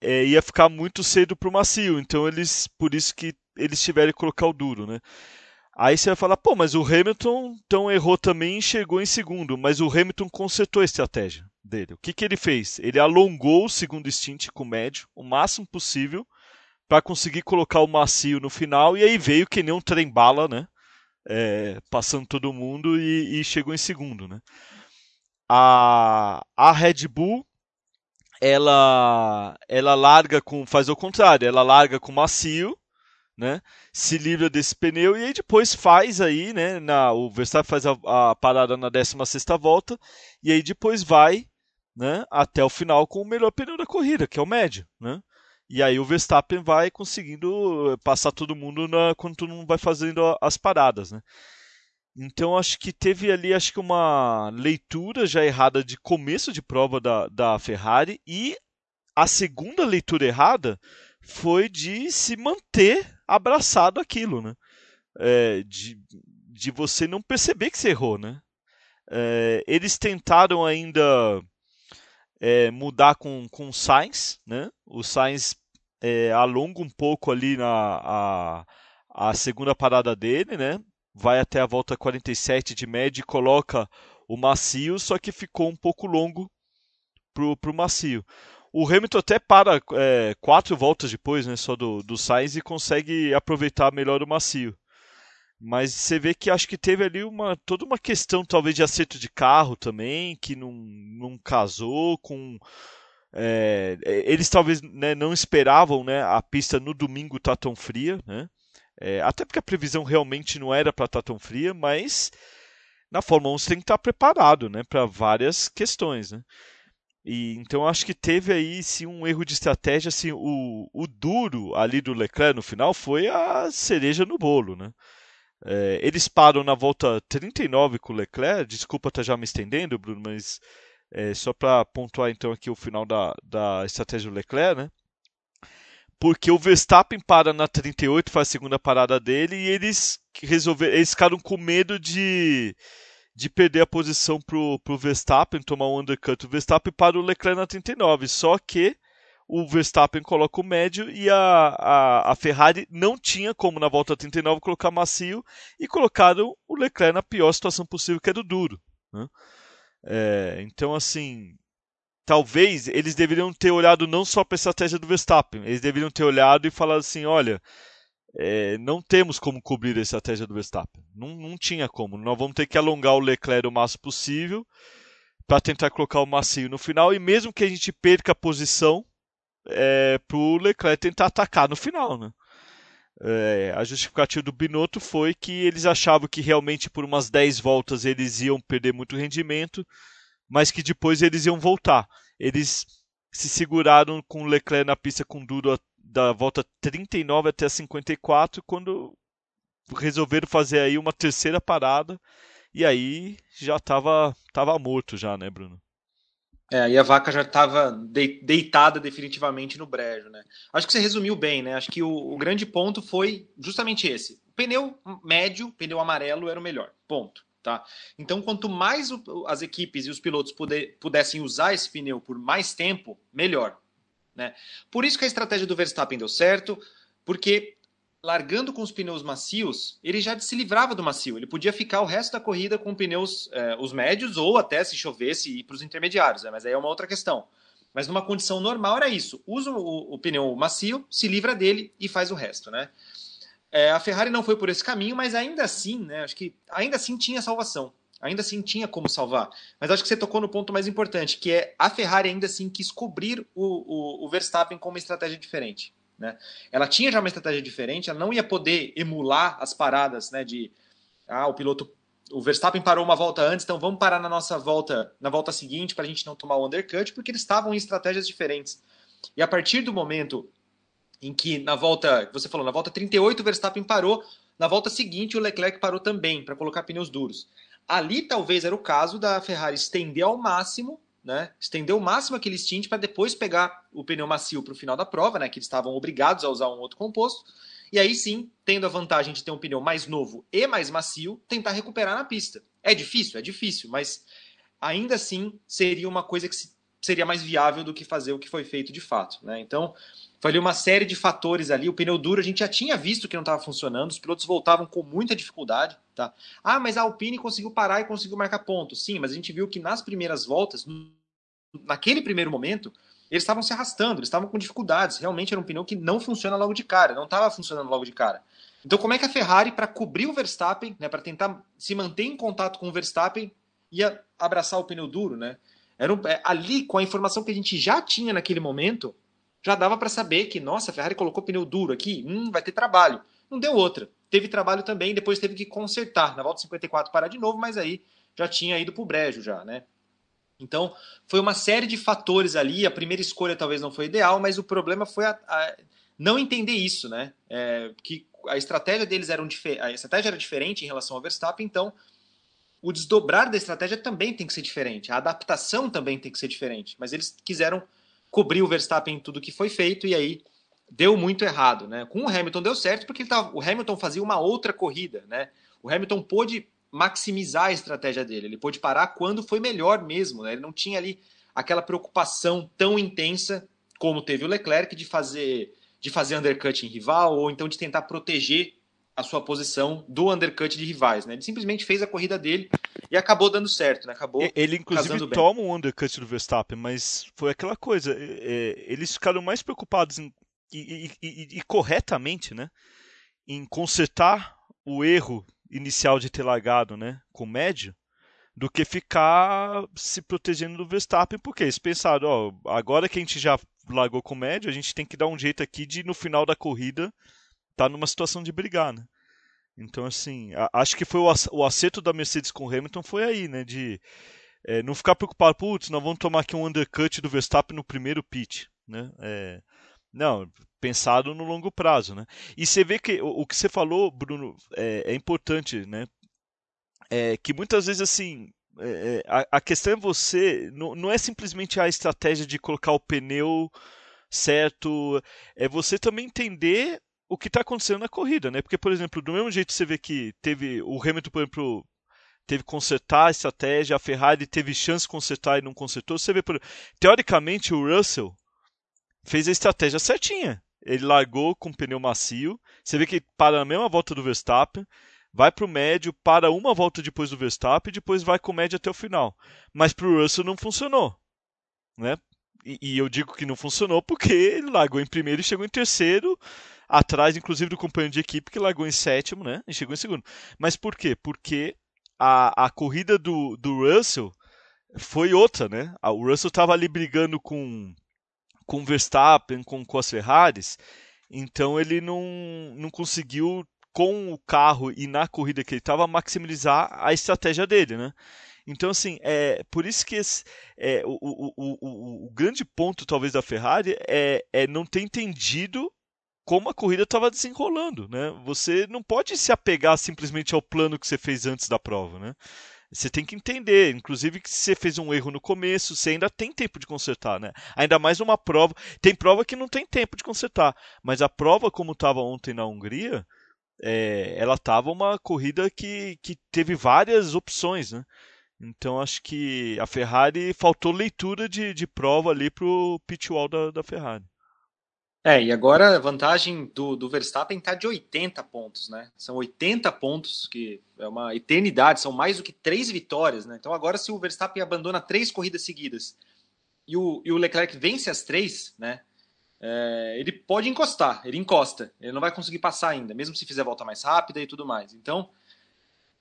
é, ia ficar muito cedo para o macio. Então eles, por isso que eles tiveram que colocar o duro, né? Aí você vai falar, pô, mas o Hamilton então errou também e chegou em segundo, mas o Hamilton consertou a estratégia dele. O que, que ele fez? Ele alongou o segundo stint com o médio o máximo possível para conseguir colocar o macio no final e aí veio que nem um trem bala, né? É, passando todo mundo e, e, chegou em segundo, né? A, a Red Bull ela ela larga com faz o contrário, ela larga com macio né? Se livra desse pneu e aí depois faz aí, né? Na, o Verstappen faz a, a parada na 16 volta e aí depois vai, né? Até o final com o melhor pneu da corrida, que é o médio, né? E aí o Verstappen vai conseguindo eh, passar todo mundo na, quando todo mundo vai fazendo as paradas, né? Então acho que teve ali acho que uma leitura já errada de começo de prova da, da Ferrari e a segunda leitura errada foi de se manter abraçado aquilo, né? É, de, de você não perceber que você errou, né? É, eles tentaram ainda é, mudar com, com o Sainz, né? O Sainz é, alonga um pouco ali na a, a segunda parada dele, né? Vai até a volta 47 de média e coloca o macio, só que ficou um pouco longo pro, pro macio. O Hamilton até para é, quatro voltas depois, né, só do, do Sainz e consegue aproveitar melhor o macio. Mas você vê que acho que teve ali uma toda uma questão talvez de acerto de carro também, que não, não casou com é, eles talvez né, não esperavam né, a pista no domingo estar tá tão fria, né? É, até porque a previsão realmente não era para estar tá tão fria, mas na Fórmula 1 você tem que estar tá preparado né, para várias questões. Né? E, então acho que teve aí sim um erro de estratégia. Assim, o, o duro ali do Leclerc no final foi a cereja no bolo. Né? É, eles param na volta 39 com o Leclerc. Desculpa estar já me estendendo, Bruno, mas é, só para pontuar então aqui o final da, da estratégia do Leclerc, né? Porque o Verstappen para na 38, faz a segunda parada dele, e eles resolveram. Eles ficaram com medo de de perder a posição pro, pro Verstappen, tomar um undercut o Verstappen para o Leclerc na 39. Só que o Verstappen coloca o médio e a, a, a Ferrari não tinha como na volta 39 colocar macio e colocaram o Leclerc na pior situação possível, que é do duro. Né? É, então, assim, talvez eles deveriam ter olhado não só para a estratégia do Verstappen, eles deveriam ter olhado e falado assim: olha, é, não temos como cobrir a estratégia do Verstappen. Não, não tinha como. Nós vamos ter que alongar o Leclerc o máximo possível para tentar colocar o macio no final e mesmo que a gente perca a posição é, para o Leclerc tentar atacar no final, né? É, a justificativa do Binotto foi que eles achavam que realmente por umas 10 voltas eles iam perder muito rendimento, mas que depois eles iam voltar. Eles se seguraram com o Leclerc na pista com duro da volta 39 até 54, quando resolveram fazer aí uma terceira parada e aí já estava tava morto já, né, Bruno? É, aí a vaca já estava deitada definitivamente no brejo, né? Acho que você resumiu bem, né? Acho que o, o grande ponto foi justamente esse. O pneu médio, pneu amarelo era o melhor. Ponto. Tá? Então, quanto mais o, as equipes e os pilotos puder, pudessem usar esse pneu por mais tempo, melhor. Né? Por isso que a estratégia do Verstappen deu certo, porque largando com os pneus macios, ele já se livrava do macio. Ele podia ficar o resto da corrida com pneus, é, os médios, ou até se chovesse ir para os intermediários, né? mas aí é uma outra questão. Mas numa condição normal era isso. Usa o, o pneu macio, se livra dele e faz o resto, né? É, a Ferrari não foi por esse caminho, mas ainda assim, né? Acho que ainda assim tinha salvação. Ainda assim tinha como salvar. Mas acho que você tocou no ponto mais importante, que é a Ferrari ainda assim quis cobrir o, o, o Verstappen com uma estratégia diferente. Né? Ela tinha já uma estratégia diferente, ela não ia poder emular as paradas né, de ah, o piloto. O Verstappen parou uma volta antes, então vamos parar na nossa volta, na volta seguinte, para a gente não tomar o undercut, porque eles estavam em estratégias diferentes. E a partir do momento em que na volta, você falou, na volta 38 o Verstappen parou, na volta seguinte o Leclerc parou também para colocar pneus duros. Ali talvez era o caso da Ferrari estender ao máximo né, estender o máximo aquele stint para depois pegar o pneu macio para o final da prova, né, que eles estavam obrigados a usar um outro composto, e aí sim, tendo a vantagem de ter um pneu mais novo e mais macio, tentar recuperar na pista. É difícil? É difícil, mas ainda assim seria uma coisa que seria mais viável do que fazer o que foi feito de fato. Né? Então, ali uma série de fatores ali. O pneu duro a gente já tinha visto que não estava funcionando, os pilotos voltavam com muita dificuldade. Tá? Ah, mas a Alpine conseguiu parar e conseguiu marcar ponto. Sim, mas a gente viu que nas primeiras voltas, naquele primeiro momento, eles estavam se arrastando, eles estavam com dificuldades. Realmente era um pneu que não funciona logo de cara, não estava funcionando logo de cara. Então, como é que a Ferrari, para cobrir o Verstappen, né, para tentar se manter em contato com o Verstappen, ia abraçar o pneu duro, né? Era um, é, ali, com a informação que a gente já tinha naquele momento, já dava para saber que, nossa, a Ferrari colocou pneu duro aqui, hum, vai ter trabalho. Não deu outra. Teve trabalho também, depois teve que consertar. Na volta 54 parar de novo, mas aí já tinha ido para o brejo já, né? Então, foi uma série de fatores ali. A primeira escolha talvez não foi ideal, mas o problema foi a, a não entender isso, né? É, que a estratégia deles era um, a estratégia era diferente em relação ao Verstappen, então o desdobrar da estratégia também tem que ser diferente, a adaptação também tem que ser diferente. Mas eles quiseram cobrir o Verstappen em tudo que foi feito e aí deu muito errado, né? Com o Hamilton deu certo porque tava, o Hamilton fazia uma outra corrida, né? O Hamilton pôde maximizar a estratégia dele. Ele pôde parar quando foi melhor mesmo. Né? Ele não tinha ali aquela preocupação tão intensa como teve o Leclerc de fazer de fazer undercut em rival ou então de tentar proteger a sua posição do undercut de rivais, né? Ele simplesmente fez a corrida dele e acabou dando certo, né? Acabou Ele inclusive toma um undercut do Verstappen, mas foi aquela coisa, é, eles ficaram mais preocupados em, e, e, e, e corretamente, né? Em consertar o erro inicial de ter largado né, com médio do que ficar se protegendo do Verstappen, porque eles pensaram, ó, agora que a gente já largou com médio, a gente tem que dar um jeito aqui de no final da corrida tá numa situação de brigar, né? Então, assim, acho que foi o acerto da Mercedes com o Hamilton foi aí, né? De é, não ficar preocupado, putz, nós vamos tomar aqui um undercut do Verstappen no primeiro pit, né? É, não, pensado no longo prazo, né? E você vê que o, o que você falou, Bruno, é, é importante, né? É que muitas vezes assim é, é, a, a, questão é você não, não é simplesmente a estratégia de colocar o pneu certo, é você também entender o que está acontecendo na corrida, né? Porque, por exemplo, do mesmo jeito que você vê que teve o Hamilton, por exemplo, teve que consertar a estratégia, a Ferrari teve chance de consertar e não consertou. Você vê, por... teoricamente, o Russell fez a estratégia certinha. Ele largou com pneu macio. Você vê que para na mesma volta do Verstappen, vai para o médio, para uma volta depois do Verstappen e depois vai com o médio até o final. Mas para o Russell não funcionou. Né? E, e, eu digo que não funcionou porque ele largou em primeiro e chegou em terceiro, atrás inclusive do companheiro de equipe que largou em sétimo né? e chegou em segundo. Mas por quê? Porque a, a corrida do, do Russell foi outra. Né? O Russell estava ali brigando com com Verstappen, com, com as Ferraris, então ele não, não conseguiu, com o carro e na corrida que ele estava, maximizar a estratégia dele, né? Então, assim, é, por isso que esse, é, o, o, o, o, grande ponto, talvez, da Ferrari é, é não ter entendido como a corrida estava desenrolando, né? Você não pode se apegar simplesmente ao plano que você fez antes da prova, né? Você tem que entender, inclusive que se você fez um erro no começo, você ainda tem tempo de consertar, né? Ainda mais numa prova, tem prova que não tem tempo de consertar, mas a prova como estava ontem na Hungria, é, ela estava uma corrida que, que teve várias opções, né? Então acho que a Ferrari faltou leitura de, de prova ali pro pit wall da, da Ferrari. É, e agora a vantagem do, do Verstappen está de 80 pontos, né? São 80 pontos, que é uma eternidade, são mais do que três vitórias, né? Então agora se o Verstappen abandona três corridas seguidas e o, e o Leclerc vence as três, né? É, ele pode encostar, ele encosta, ele não vai conseguir passar ainda, mesmo se fizer volta mais rápida e tudo mais. Então,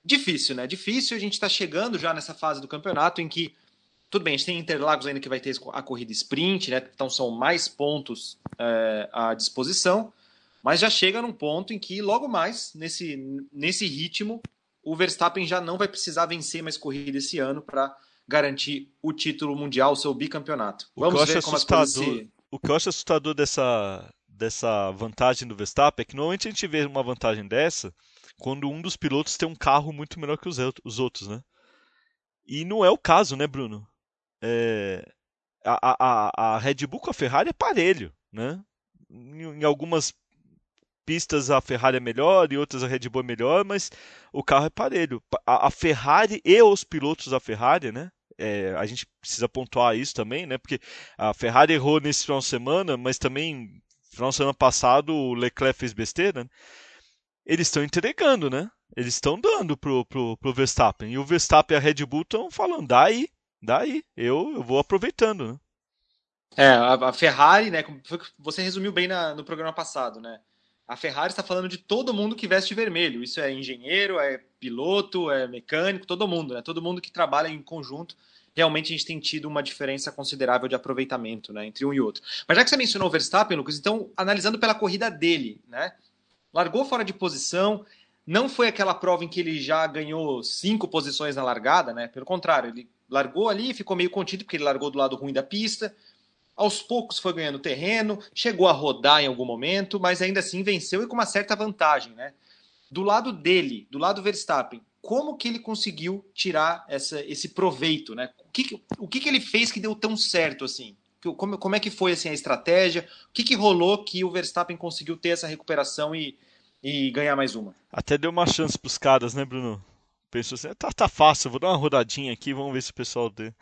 difícil, né? Difícil, a gente está chegando já nessa fase do campeonato em que tudo bem, a gente tem Interlagos ainda que vai ter a corrida sprint, né? Então são mais pontos é, à disposição, mas já chega num ponto em que logo mais, nesse, nesse ritmo, o Verstappen já não vai precisar vencer mais corrida esse ano para garantir o título mundial, o seu bicampeonato. Vamos ver como as coisas se... O que eu acho assustador dessa, dessa vantagem do Verstappen é que normalmente a gente vê uma vantagem dessa quando um dos pilotos tem um carro muito melhor que os, os outros, né? E não é o caso, né, Bruno? É, a, a, a Red Bull com a Ferrari é parelho, né? Em, algumas pistas a Ferrari é melhor e outras a Red Bull é melhor, mas o carro é parelho. A, a Ferrari e os pilotos da Ferrari, né? É, a gente precisa pontuar isso também, né? Porque a Ferrari errou nesse final de semana, mas também final de semana passado o Leclerc fez besteira. Né? Eles estão entregando, né? Eles estão dando pro, pro, pro Verstappen. E o Verstappen e a Red Bull estão falando, dá daí eu, eu vou aproveitando, né? É, a, Ferrari, né? Você resumiu bem na, no programa passado, né? A Ferrari está falando de todo mundo que veste vermelho. Isso é engenheiro, é piloto, é mecânico, todo mundo, né? Todo mundo que trabalha em conjunto. Realmente a gente tem tido uma diferença considerável de aproveitamento, né, entre um e outro. Mas já que você mencionou o Verstappen, Lucas, então analisando pela corrida dele, né? Largou fora de posição, não foi aquela prova em que ele já ganhou cinco posições na largada, né? Pelo contrário, ele largou ali, ficou meio contido porque ele largou do lado ruim da pista. Aos poucos foi ganhando terreno, chegou a rodar em algum momento, mas ainda assim venceu e com uma certa vantagem, né? Do lado dele, do lado do Verstappen, como que ele conseguiu tirar essa, esse proveito, né? O que, o que, que ele fez que deu tão certo assim? Como, como é que foi assim a estratégia? O que, que rolou que o Verstappen conseguiu ter essa recuperação e, e ganhar mais uma? Até deu uma chance para os caras, né, Bruno? Pensou assim, tá, tá fácil, vou dar uma rodadinha aqui, vamos ver se o pessoal dê.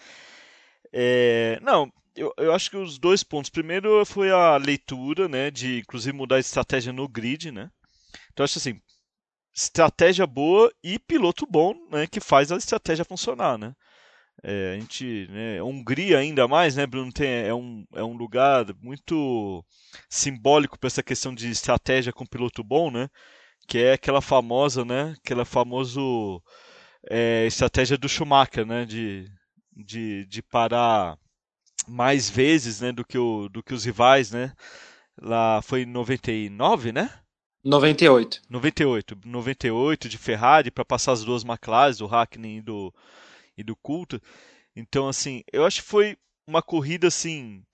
É, não, eu, eu acho que os dois pontos. Primeiro foi a leitura, né, de inclusive mudar a estratégia no grid, né. Então acho assim, estratégia boa e piloto bom, né, que faz a estratégia funcionar, né. É, a gente, né, Hungria ainda mais, né, Bruno, tem, é, um, é um lugar muito simbólico para essa questão de estratégia com piloto bom, né, que é aquela famosa, né, aquela famoso é, estratégia do Schumacher, né, de, de, de parar mais vezes, né, do que, o, do que os rivais, né, lá foi em 99, né? 98. 98, 98 de Ferrari para passar as duas McLaren, do Hackney e do e do Coulter. Então assim, eu acho que foi uma corrida assim,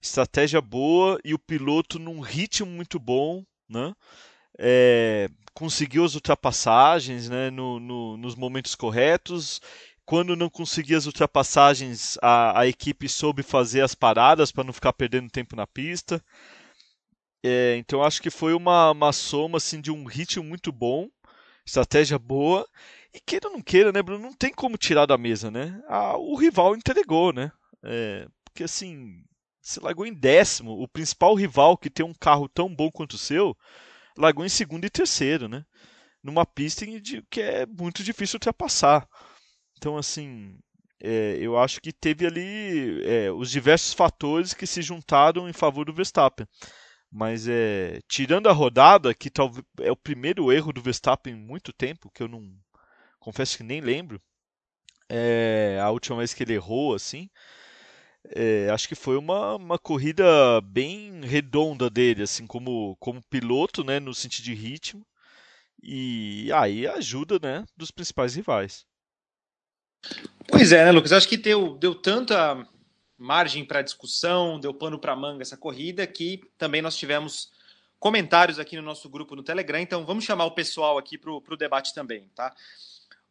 estratégia boa e o piloto num ritmo muito bom, né? É, conseguiu as ultrapassagens né, no, no, nos momentos corretos. Quando não conseguia as ultrapassagens, a, a equipe soube fazer as paradas para não ficar perdendo tempo na pista. É, então acho que foi uma, uma soma assim, de um ritmo muito bom, estratégia boa. E queira ou não queira, né, Bruno? Não tem como tirar da mesa, né? A, o rival entregou, né? É, porque assim, você largou em décimo. O principal rival que tem um carro tão bom quanto o seu largou em segundo e terceiro, né? Numa pista que é muito difícil ultrapassar. Então, assim, é, eu acho que teve ali é, os diversos fatores que se juntaram em favor do Verstappen. Mas é, tirando a rodada, que talvez é o primeiro erro do Verstappen em muito tempo, que eu não confesso que nem lembro. É, a última vez que ele errou, assim, é, acho que foi uma, uma corrida bem redonda dele, assim, como, como piloto, né, no sentido de ritmo. E aí ajuda, né, dos principais rivais. Pois é, né, Lucas? Acho que deu, deu tanta margem para discussão, deu pano para manga essa corrida, que também nós tivemos comentários aqui no nosso grupo no Telegram. Então vamos chamar o pessoal aqui para o debate também, tá?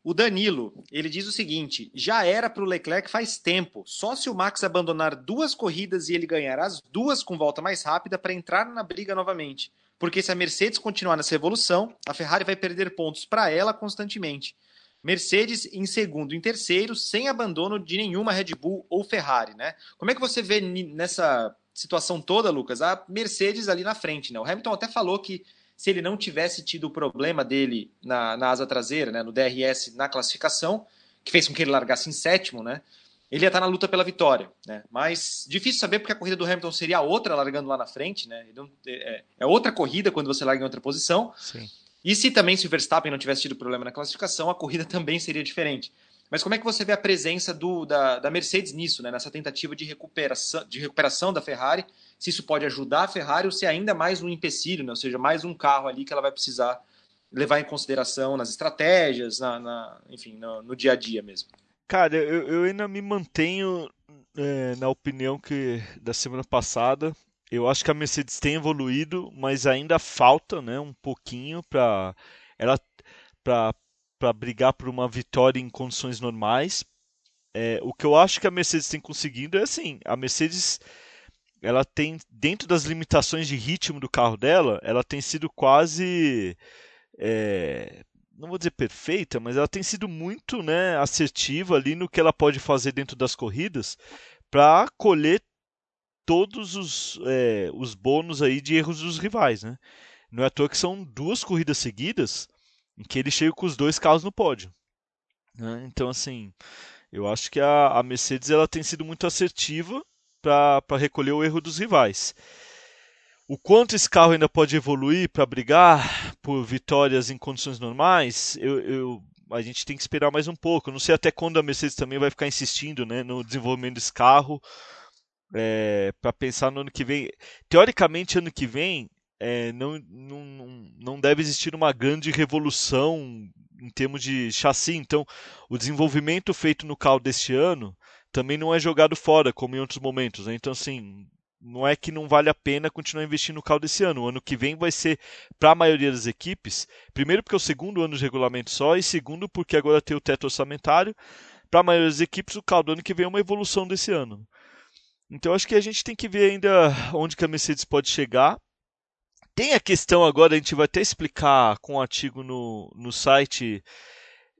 O Danilo, ele diz o seguinte: já era para o Leclerc faz tempo. Só se o Max abandonar duas corridas e ele ganhar as duas com volta mais rápida para entrar na briga novamente. Porque se a Mercedes continuar nessa evolução, a Ferrari vai perder pontos para ela constantemente. Mercedes em segundo e em terceiro, sem abandono de nenhuma Red Bull ou Ferrari, né? Como é que você vê nessa situação toda, Lucas, a Mercedes ali na frente, né? O Hamilton até falou que se ele não tivesse tido o problema dele na, na asa traseira, né, no DRS na classificação, que fez com que ele largasse em sétimo, né? Ele ia estar na luta pela vitória, né? Mas difícil saber porque a corrida do Hamilton seria outra largando lá na frente, né? É, é outra corrida quando você larga em outra posição. Sim. E se também se o Verstappen não tivesse tido problema na classificação, a corrida também seria diferente. Mas como é que você vê a presença do, da, da Mercedes nisso, né? nessa tentativa de recuperação, de recuperação da Ferrari? Se isso pode ajudar a Ferrari ou se é ainda mais um empecilho, né? ou seja, mais um carro ali que ela vai precisar levar em consideração nas estratégias, na, na enfim, no, no, dia a dia mesmo. Cara, eu, eu ainda me mantenho é, na opinião que da semana passada. Eu acho que a Mercedes tem evoluído, mas ainda falta, né, um pouquinho para ela para para brigar por uma vitória em condições normais. É, o que eu acho que a Mercedes tem conseguido é assim, a Mercedes ela tem dentro das limitações de ritmo do carro dela, ela tem sido quase é, não vou dizer perfeita, mas ela tem sido muito né, assertiva ali no que ela pode fazer dentro das corridas para colher todos os, é, os bônus aí de erros dos rivais. Né? Não é à toa que são duas corridas seguidas em que ele chega com os dois carros no pódio. Né? Então, assim, eu acho que a, a Mercedes ela tem sido muito assertiva para recolher o erro dos rivais. O quanto esse carro ainda pode evoluir para brigar por vitórias em condições normais, eu, eu, a gente tem que esperar mais um pouco. Não sei até quando a Mercedes também vai ficar insistindo né, no desenvolvimento desse carro é, para pensar no ano que vem. Teoricamente, ano que vem é, não, não, não deve existir uma grande revolução em termos de chassi. Então, o desenvolvimento feito no carro deste ano também não é jogado fora, como em outros momentos. Né? Então, assim, não é que não vale a pena continuar investindo no carro desse ano. O ano que vem vai ser, para a maioria das equipes, primeiro porque é o segundo ano de regulamento só, e segundo porque agora tem o teto orçamentário. Para a maioria das equipes, o carro do ano que vem é uma evolução desse ano. Então acho que a gente tem que ver ainda onde que a Mercedes pode chegar. Tem a questão agora, a gente vai até explicar com um artigo no, no site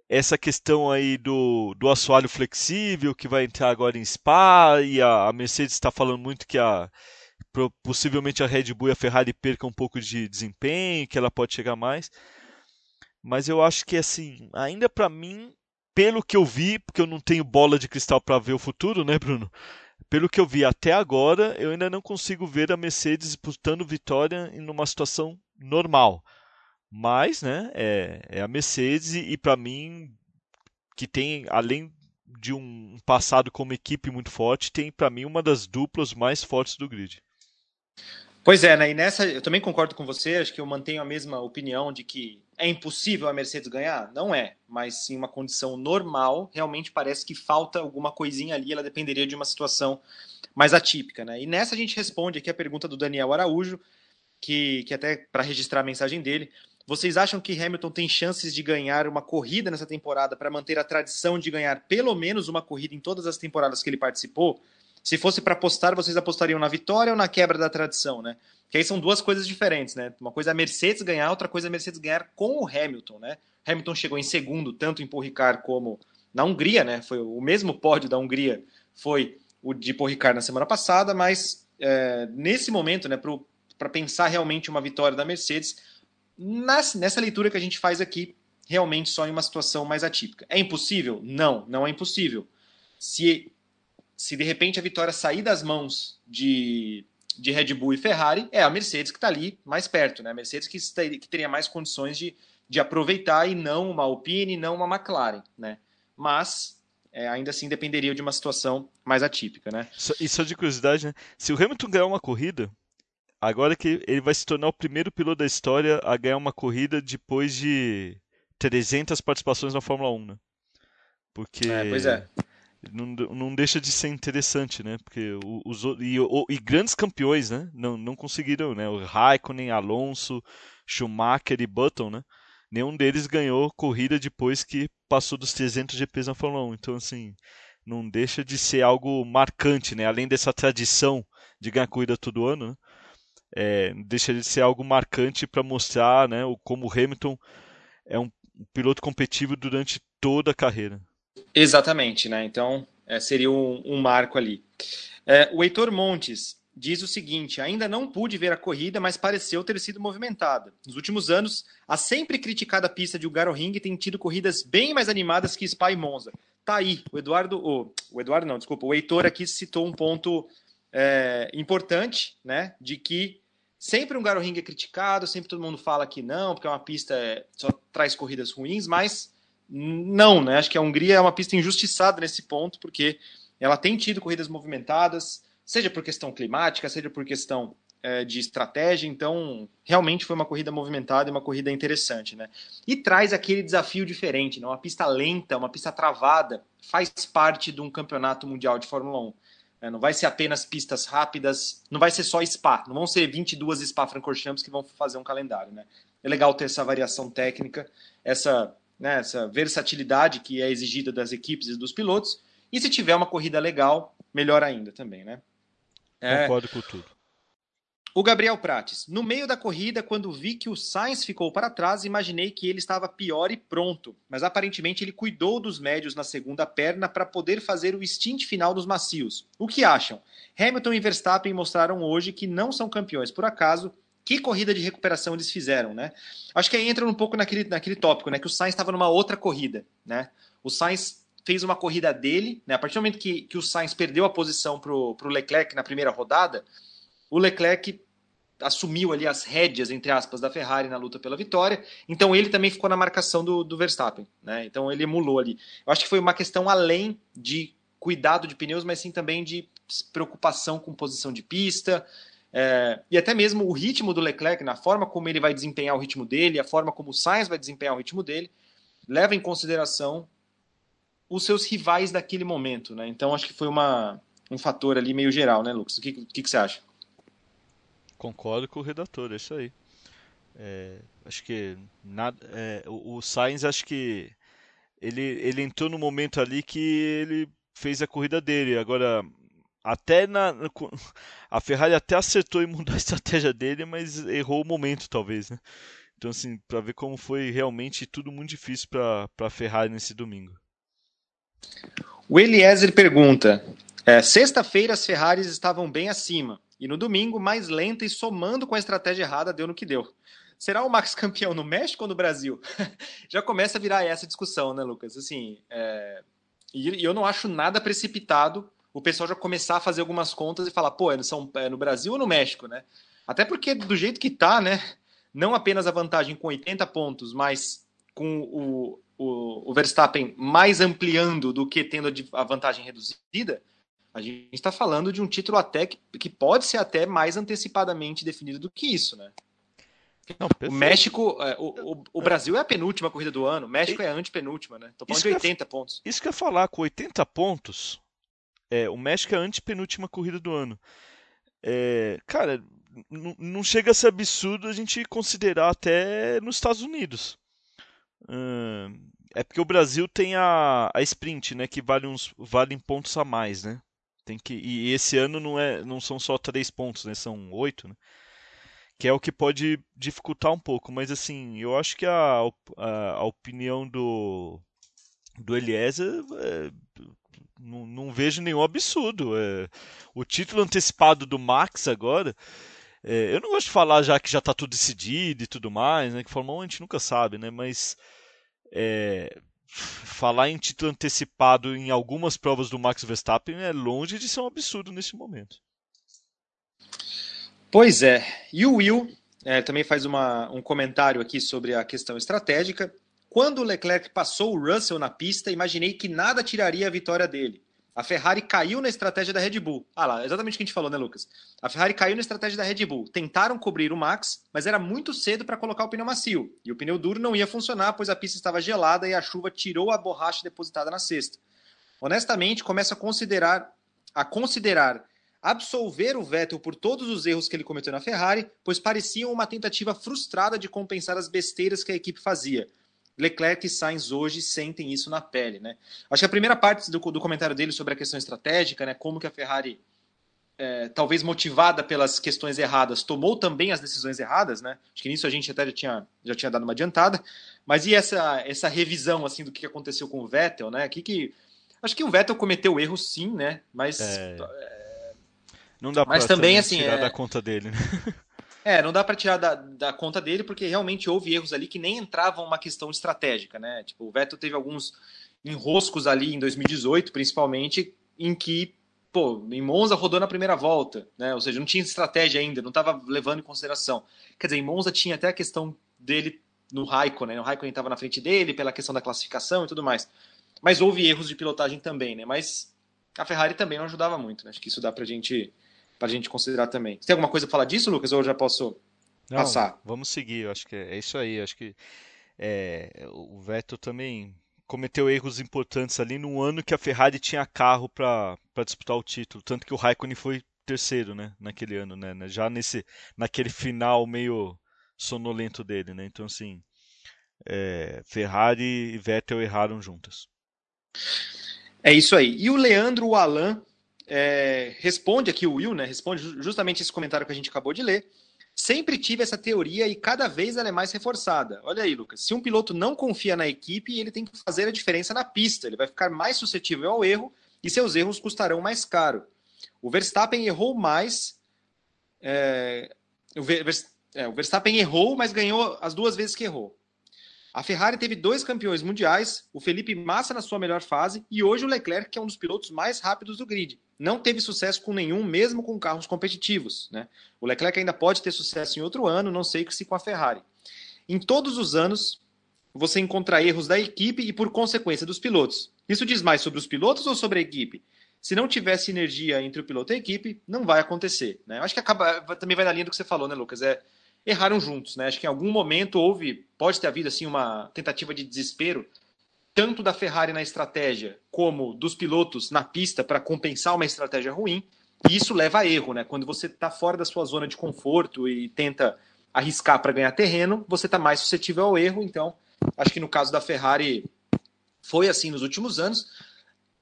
essa questão aí do, do assoalho flexível que vai entrar agora em Spa e a, a Mercedes está falando muito que a possivelmente a Red Bull e a Ferrari percam um pouco de desempenho, que ela pode chegar mais. Mas eu acho que assim, ainda para mim, pelo que eu vi, porque eu não tenho bola de cristal para ver o futuro, né, Bruno? Pelo que eu vi até agora, eu ainda não consigo ver a Mercedes disputando vitória em uma situação normal. Mas, né, é, é a Mercedes e, para mim, que tem, além de um passado como equipe muito forte, tem para mim uma das duplas mais fortes do grid. Pois é, né? E nessa eu também concordo com você, acho que eu mantenho a mesma opinião de que é impossível a Mercedes ganhar? Não é, mas sim uma condição normal, realmente parece que falta alguma coisinha ali, ela dependeria de uma situação mais atípica, né? E nessa a gente responde aqui a pergunta do Daniel Araújo, que, que até para registrar a mensagem dele, vocês acham que Hamilton tem chances de ganhar uma corrida nessa temporada para manter a tradição de ganhar pelo menos uma corrida em todas as temporadas que ele participou? Se fosse para apostar, vocês apostariam na vitória ou na quebra da tradição, né? Que aí são duas coisas diferentes, né? Uma coisa é a Mercedes ganhar, outra coisa é a Mercedes ganhar com o Hamilton, né? Hamilton chegou em segundo, tanto em Paul Ricard como na Hungria, né? Foi o mesmo pódio da Hungria, foi o de Paul Ricard na semana passada, mas é, nesse momento, né, para pensar realmente uma vitória da Mercedes, nas, nessa leitura que a gente faz aqui, realmente só em uma situação mais atípica. É impossível? Não, não é impossível. Se se de repente a vitória sair das mãos de, de Red Bull e Ferrari, é a Mercedes que está ali mais perto, né? A Mercedes que, que teria mais condições de, de aproveitar e não uma Alpine, não uma McLaren, né? Mas é, ainda assim dependeria de uma situação mais atípica, né? E só de curiosidade, né? Se o Hamilton ganhar uma corrida, agora que ele vai se tornar o primeiro piloto da história a ganhar uma corrida depois de 300 participações na Fórmula 1, né? Porque é, pois é não, não deixa de ser interessante, né? Porque os e, e, grandes campeões, né? Não, não conseguiram, né? O Raikkonen, Alonso, Schumacher e Button, né? Nenhum deles ganhou corrida depois que passou dos 300 GPs na Fórmula 1. Então, assim, não deixa de ser algo marcante, né? Além dessa tradição de ganhar corrida todo ano, né? É, deixa de ser algo marcante para mostrar, né? Como o Hamilton é um piloto competitivo durante toda a carreira. Exatamente, né? Então é, seria um, um, marco ali. É, o Heitor Montes, diz o seguinte: ainda não pude ver a corrida, mas pareceu ter sido movimentada. Nos últimos anos, a sempre criticada pista de Ring tem tido corridas bem mais animadas que Spa e Monza. Tá aí, o Eduardo, o, o Eduardo não, desculpa, o Heitor aqui citou um ponto é, importante, né, de que sempre um Ring é criticado, sempre todo mundo fala que não, porque é uma pista é, só traz corridas ruins, mas não, né? Acho que a Hungria é uma pista injustiçada nesse ponto, porque ela tem tido corridas movimentadas, seja por questão climática, seja por questão é, de estratégia. Então, realmente foi uma corrida movimentada e uma corrida interessante, né? E traz aquele desafio diferente, né? Uma pista lenta, uma pista travada, faz parte de um campeonato mundial de Fórmula 1. É, não vai ser apenas pistas rápidas, não vai ser só Spa, não vão ser 22 Spa-Francorchamps que vão fazer um calendário, né? É legal ter essa variação técnica, essa, né, essa versatilidade que é exigida das equipes e dos pilotos. E se tiver uma corrida legal, melhor ainda também, né? É... Concordo com tudo. O Gabriel Prates. No meio da corrida, quando vi que o Sainz ficou para trás, imaginei que ele estava pior e pronto. Mas aparentemente ele cuidou dos médios na segunda perna para poder fazer o stint final dos macios. O que acham? Hamilton e Verstappen mostraram hoje que não são campeões por acaso. Que corrida de recuperação eles fizeram, né? Acho que aí entra um pouco naquele, naquele tópico, né? Que o Sainz estava numa outra corrida, né? O Sainz fez uma corrida dele, né? A partir do momento que, que o Sainz perdeu a posição para o Leclerc na primeira rodada, o Leclerc assumiu ali as rédeas, entre aspas, da Ferrari na luta pela vitória. Então ele também ficou na marcação do, do Verstappen. Né? Então ele emulou ali. Eu acho que foi uma questão além de cuidado de pneus, mas sim também de preocupação com posição de pista. É, e até mesmo o ritmo do Leclerc, na forma como ele vai desempenhar o ritmo dele, a forma como o Sainz vai desempenhar o ritmo dele, leva em consideração os seus rivais daquele momento. Né? Então acho que foi uma, um fator ali meio geral, né, Lucas? O que, que, que você acha? Concordo com o redator, é isso aí. É, acho que nada, é, o, o Sainz acho que ele, ele entrou no momento ali que ele fez a corrida dele. Agora, até na a Ferrari até acertou em mudar a estratégia dele, mas errou o momento talvez, né? Então assim, para ver como foi realmente tudo muito difícil para a Ferrari nesse domingo. O Eliezer pergunta: é, sexta-feira as Ferraris estavam bem acima. E no domingo, mais lenta e somando com a estratégia errada, deu no que deu. Será o Max campeão no México ou no Brasil? Já começa a virar essa discussão, né, Lucas? Assim, é... e eu não acho nada precipitado o pessoal já começar a fazer algumas contas e falar, pô, é no, São... é no Brasil ou no México, né? Até porque do jeito que tá, né? Não apenas a vantagem com 80 pontos, mas com o, o, o Verstappen mais ampliando do que tendo a vantagem reduzida, a gente está falando de um título até que, que pode ser até mais antecipadamente definido do que isso, né? Não, o México, é, o, o, o, Brasil é a penúltima corrida do ano, o México e... é a antepenúltima, né? Tô falando de 80 ia, pontos. Isso que eu ia falar, com 80 pontos, é, o México é a antepenúltima corrida do ano. É, cara, não chega a ser absurdo a gente considerar até nos Estados Unidos. Hum, é porque o Brasil tem a, a sprint, né? Que vale uns vale pontos a mais, né? Tem que e esse ano não é não são só três pontos, né? São oito, né? Que é o que pode dificultar um pouco, mas assim, eu acho que a, a, a opinião do do Eliezer é, não, não, vejo nenhum absurdo. É, o título antecipado do Max agora. É, eu não gosto de falar já que já está tudo decidido e tudo mais, né? Que Fórmula 1 a gente nunca sabe, né? Mas é, falar em título antecipado em algumas provas do Max Verstappen é longe de ser um absurdo nesse momento. Pois é. E o Will é, também faz uma, um comentário aqui sobre a questão estratégica. Quando o Leclerc passou o Russell na pista, imaginei que nada tiraria a vitória dele. A Ferrari caiu na estratégia da Red Bull. Ah lá, exatamente o que a gente falou, né, Lucas? A Ferrari caiu na estratégia da Red Bull. Tentaram cobrir o Max, mas era muito cedo para colocar o pneu macio. E o pneu duro não ia funcionar, pois a pista estava gelada e a chuva tirou a borracha depositada na cesta. Honestamente, começo a considerar a considerar absolver o Vettel por todos os erros que ele cometeu na Ferrari, pois parecia uma tentativa frustrada de compensar as besteiras que a equipe fazia. Leclerc e Sainz hoje sentem isso na pele, né? Acho que a primeira parte do, do comentário dele sobre a questão estratégica, né? Como que a Ferrari, é, talvez motivada pelas questões erradas, tomou também as decisões erradas, né? Acho que nisso a gente até já tinha, já tinha dado uma adiantada. Mas e essa, essa revisão assim do que aconteceu com o Vettel, né? Que, que acho que o Vettel cometeu erros sim, né? Mas é... Não dá Mas também assim, tirar é... da conta dele, né? É, não dá para tirar da, da, conta dele, porque realmente houve erros ali que nem entravam uma questão estratégica, né? Tipo, o Vettel teve alguns enroscos ali em 2018, principalmente, em que, pô, em Monza rodou na primeira volta, né? Ou seja, não tinha estratégia ainda, não estava levando em consideração. Quer dizer, em Monza tinha até a questão dele no Raikkonen, né? O Raikkonen estava na frente dele pela questão da classificação e tudo mais. Mas houve erros de pilotagem também, né? Mas a Ferrari também não ajudava muito, né? Acho que isso dá pra gente para a gente considerar também. Você tem alguma coisa para falar disso, Lucas, ou eu já posso Não, passar? Vamos seguir, eu acho que é isso aí. Acho que é, o Vettel também cometeu erros importantes ali no ano que a Ferrari tinha carro para disputar o título, tanto que o Raikkonen foi terceiro, né, naquele ano, né, né, já nesse naquele final meio sonolento dele, né? Então assim, é, Ferrari e Vettel erraram juntas. É isso aí. E o Leandro Alan é, responde aqui o Will, né? Responde justamente esse comentário que a gente acabou de ler. Sempre tive essa teoria e cada vez ela é mais reforçada. Olha aí, Lucas. Se um piloto não confia na equipe, ele tem que fazer a diferença na pista. Ele vai ficar mais suscetível ao erro e seus erros custarão mais caro. O Verstappen errou mais. É, o, Ver, é, o Verstappen errou, mas ganhou as duas vezes que errou. A Ferrari teve dois campeões mundiais, o Felipe Massa na sua melhor fase e hoje o Leclerc, que é um dos pilotos mais rápidos do grid. Não teve sucesso com nenhum, mesmo com carros competitivos. Né? O Leclerc ainda pode ter sucesso em outro ano, não sei se com a Ferrari. Em todos os anos, você encontra erros da equipe e, por consequência, dos pilotos. Isso diz mais sobre os pilotos ou sobre a equipe? Se não tiver sinergia entre o piloto e a equipe, não vai acontecer. Né? Acho que acaba, também vai na linha do que você falou, né, Lucas? É, erraram juntos, né? Acho que em algum momento houve, pode ter havido assim uma tentativa de desespero tanto da Ferrari na estratégia como dos pilotos na pista para compensar uma estratégia ruim. E isso leva a erro, né? Quando você está fora da sua zona de conforto e tenta arriscar para ganhar terreno, você está mais suscetível ao erro. Então, acho que no caso da Ferrari foi assim nos últimos anos.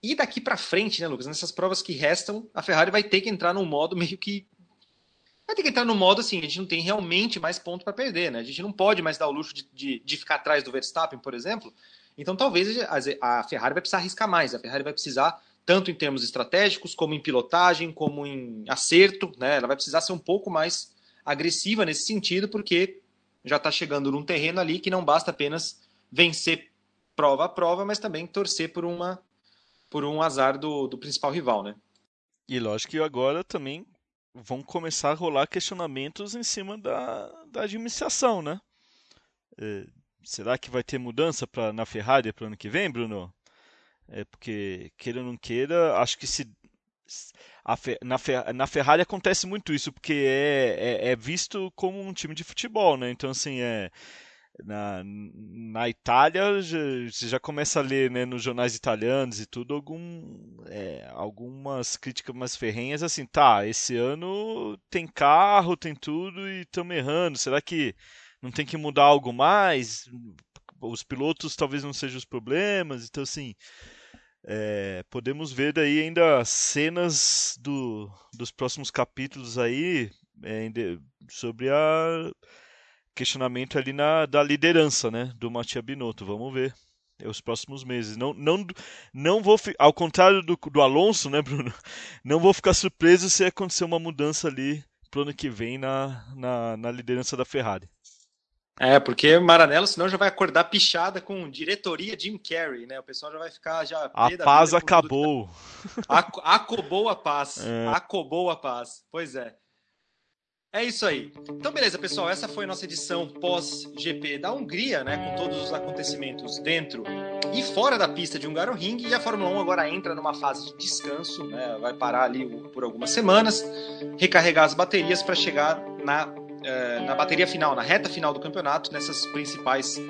E daqui para frente, né, Lucas? Nessas provas que restam, a Ferrari vai ter que entrar num modo meio que vai ter que entrar no modo assim, a gente não tem realmente mais ponto para perder, né? A gente não pode mais dar o luxo de, de, de, ficar atrás do Verstappen, por exemplo. Então talvez a Ferrari vai precisar arriscar mais, a Ferrari vai precisar, tanto em termos estratégicos, como em pilotagem, como em acerto, né? Ela vai precisar ser um pouco mais agressiva nesse sentido, porque já está chegando num terreno ali que não basta apenas vencer prova a prova, mas também torcer por uma por um azar do, do principal rival, né? E lógico que agora também vão começar a rolar questionamentos em cima da, da administração, né? É, será que vai ter mudança pra, na Ferrari para o ano que vem, Bruno? É porque, queira ou não queira, acho que se. A, na, na Ferrari acontece muito isso, porque é, é, é visto como um time de futebol, né? Então, assim, é na, na Itália você já começa a ler né, nos jornais italianos e tudo algum, é, algumas críticas mais ferrenhas assim, tá, esse ano tem carro, tem tudo e estamos errando, será que não tem que mudar algo mais? Os pilotos talvez não sejam os problemas, então assim, é, podemos ver daí ainda cenas do, dos próximos capítulos aí é, sobre a questionamento ali na, da liderança, né, do Matia Binotto. Vamos ver é os próximos meses. Não, não, não vou, ao contrário do, do Alonso, né, Bruno? Não vou ficar surpreso se acontecer uma mudança ali pro ano que vem na, na, na liderança da Ferrari. É, porque Maranello, senão já vai acordar pichada com diretoria Jim Carrey, né? O pessoal já vai ficar já. A paz acabou. Acabou a paz. É. Acabou a paz. Pois é. É isso aí. Então, beleza, pessoal. Essa foi a nossa edição pós-GP da Hungria, né? Com todos os acontecimentos dentro e fora da pista de Hungaroring. E a Fórmula 1 agora entra numa fase de descanso, né? Vai parar ali por algumas semanas, recarregar as baterias para chegar na, eh, na bateria final, na reta final do campeonato, nessas principais.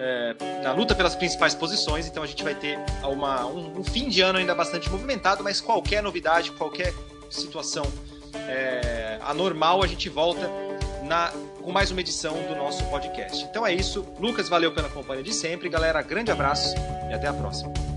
Eh, na luta pelas principais posições, então a gente vai ter uma, um, um fim de ano ainda bastante movimentado, mas qualquer novidade, qualquer situação é, anormal, a gente volta na, com mais uma edição do nosso podcast. Então é isso. Lucas, valeu pela companhia de sempre. Galera, grande abraço e até a próxima.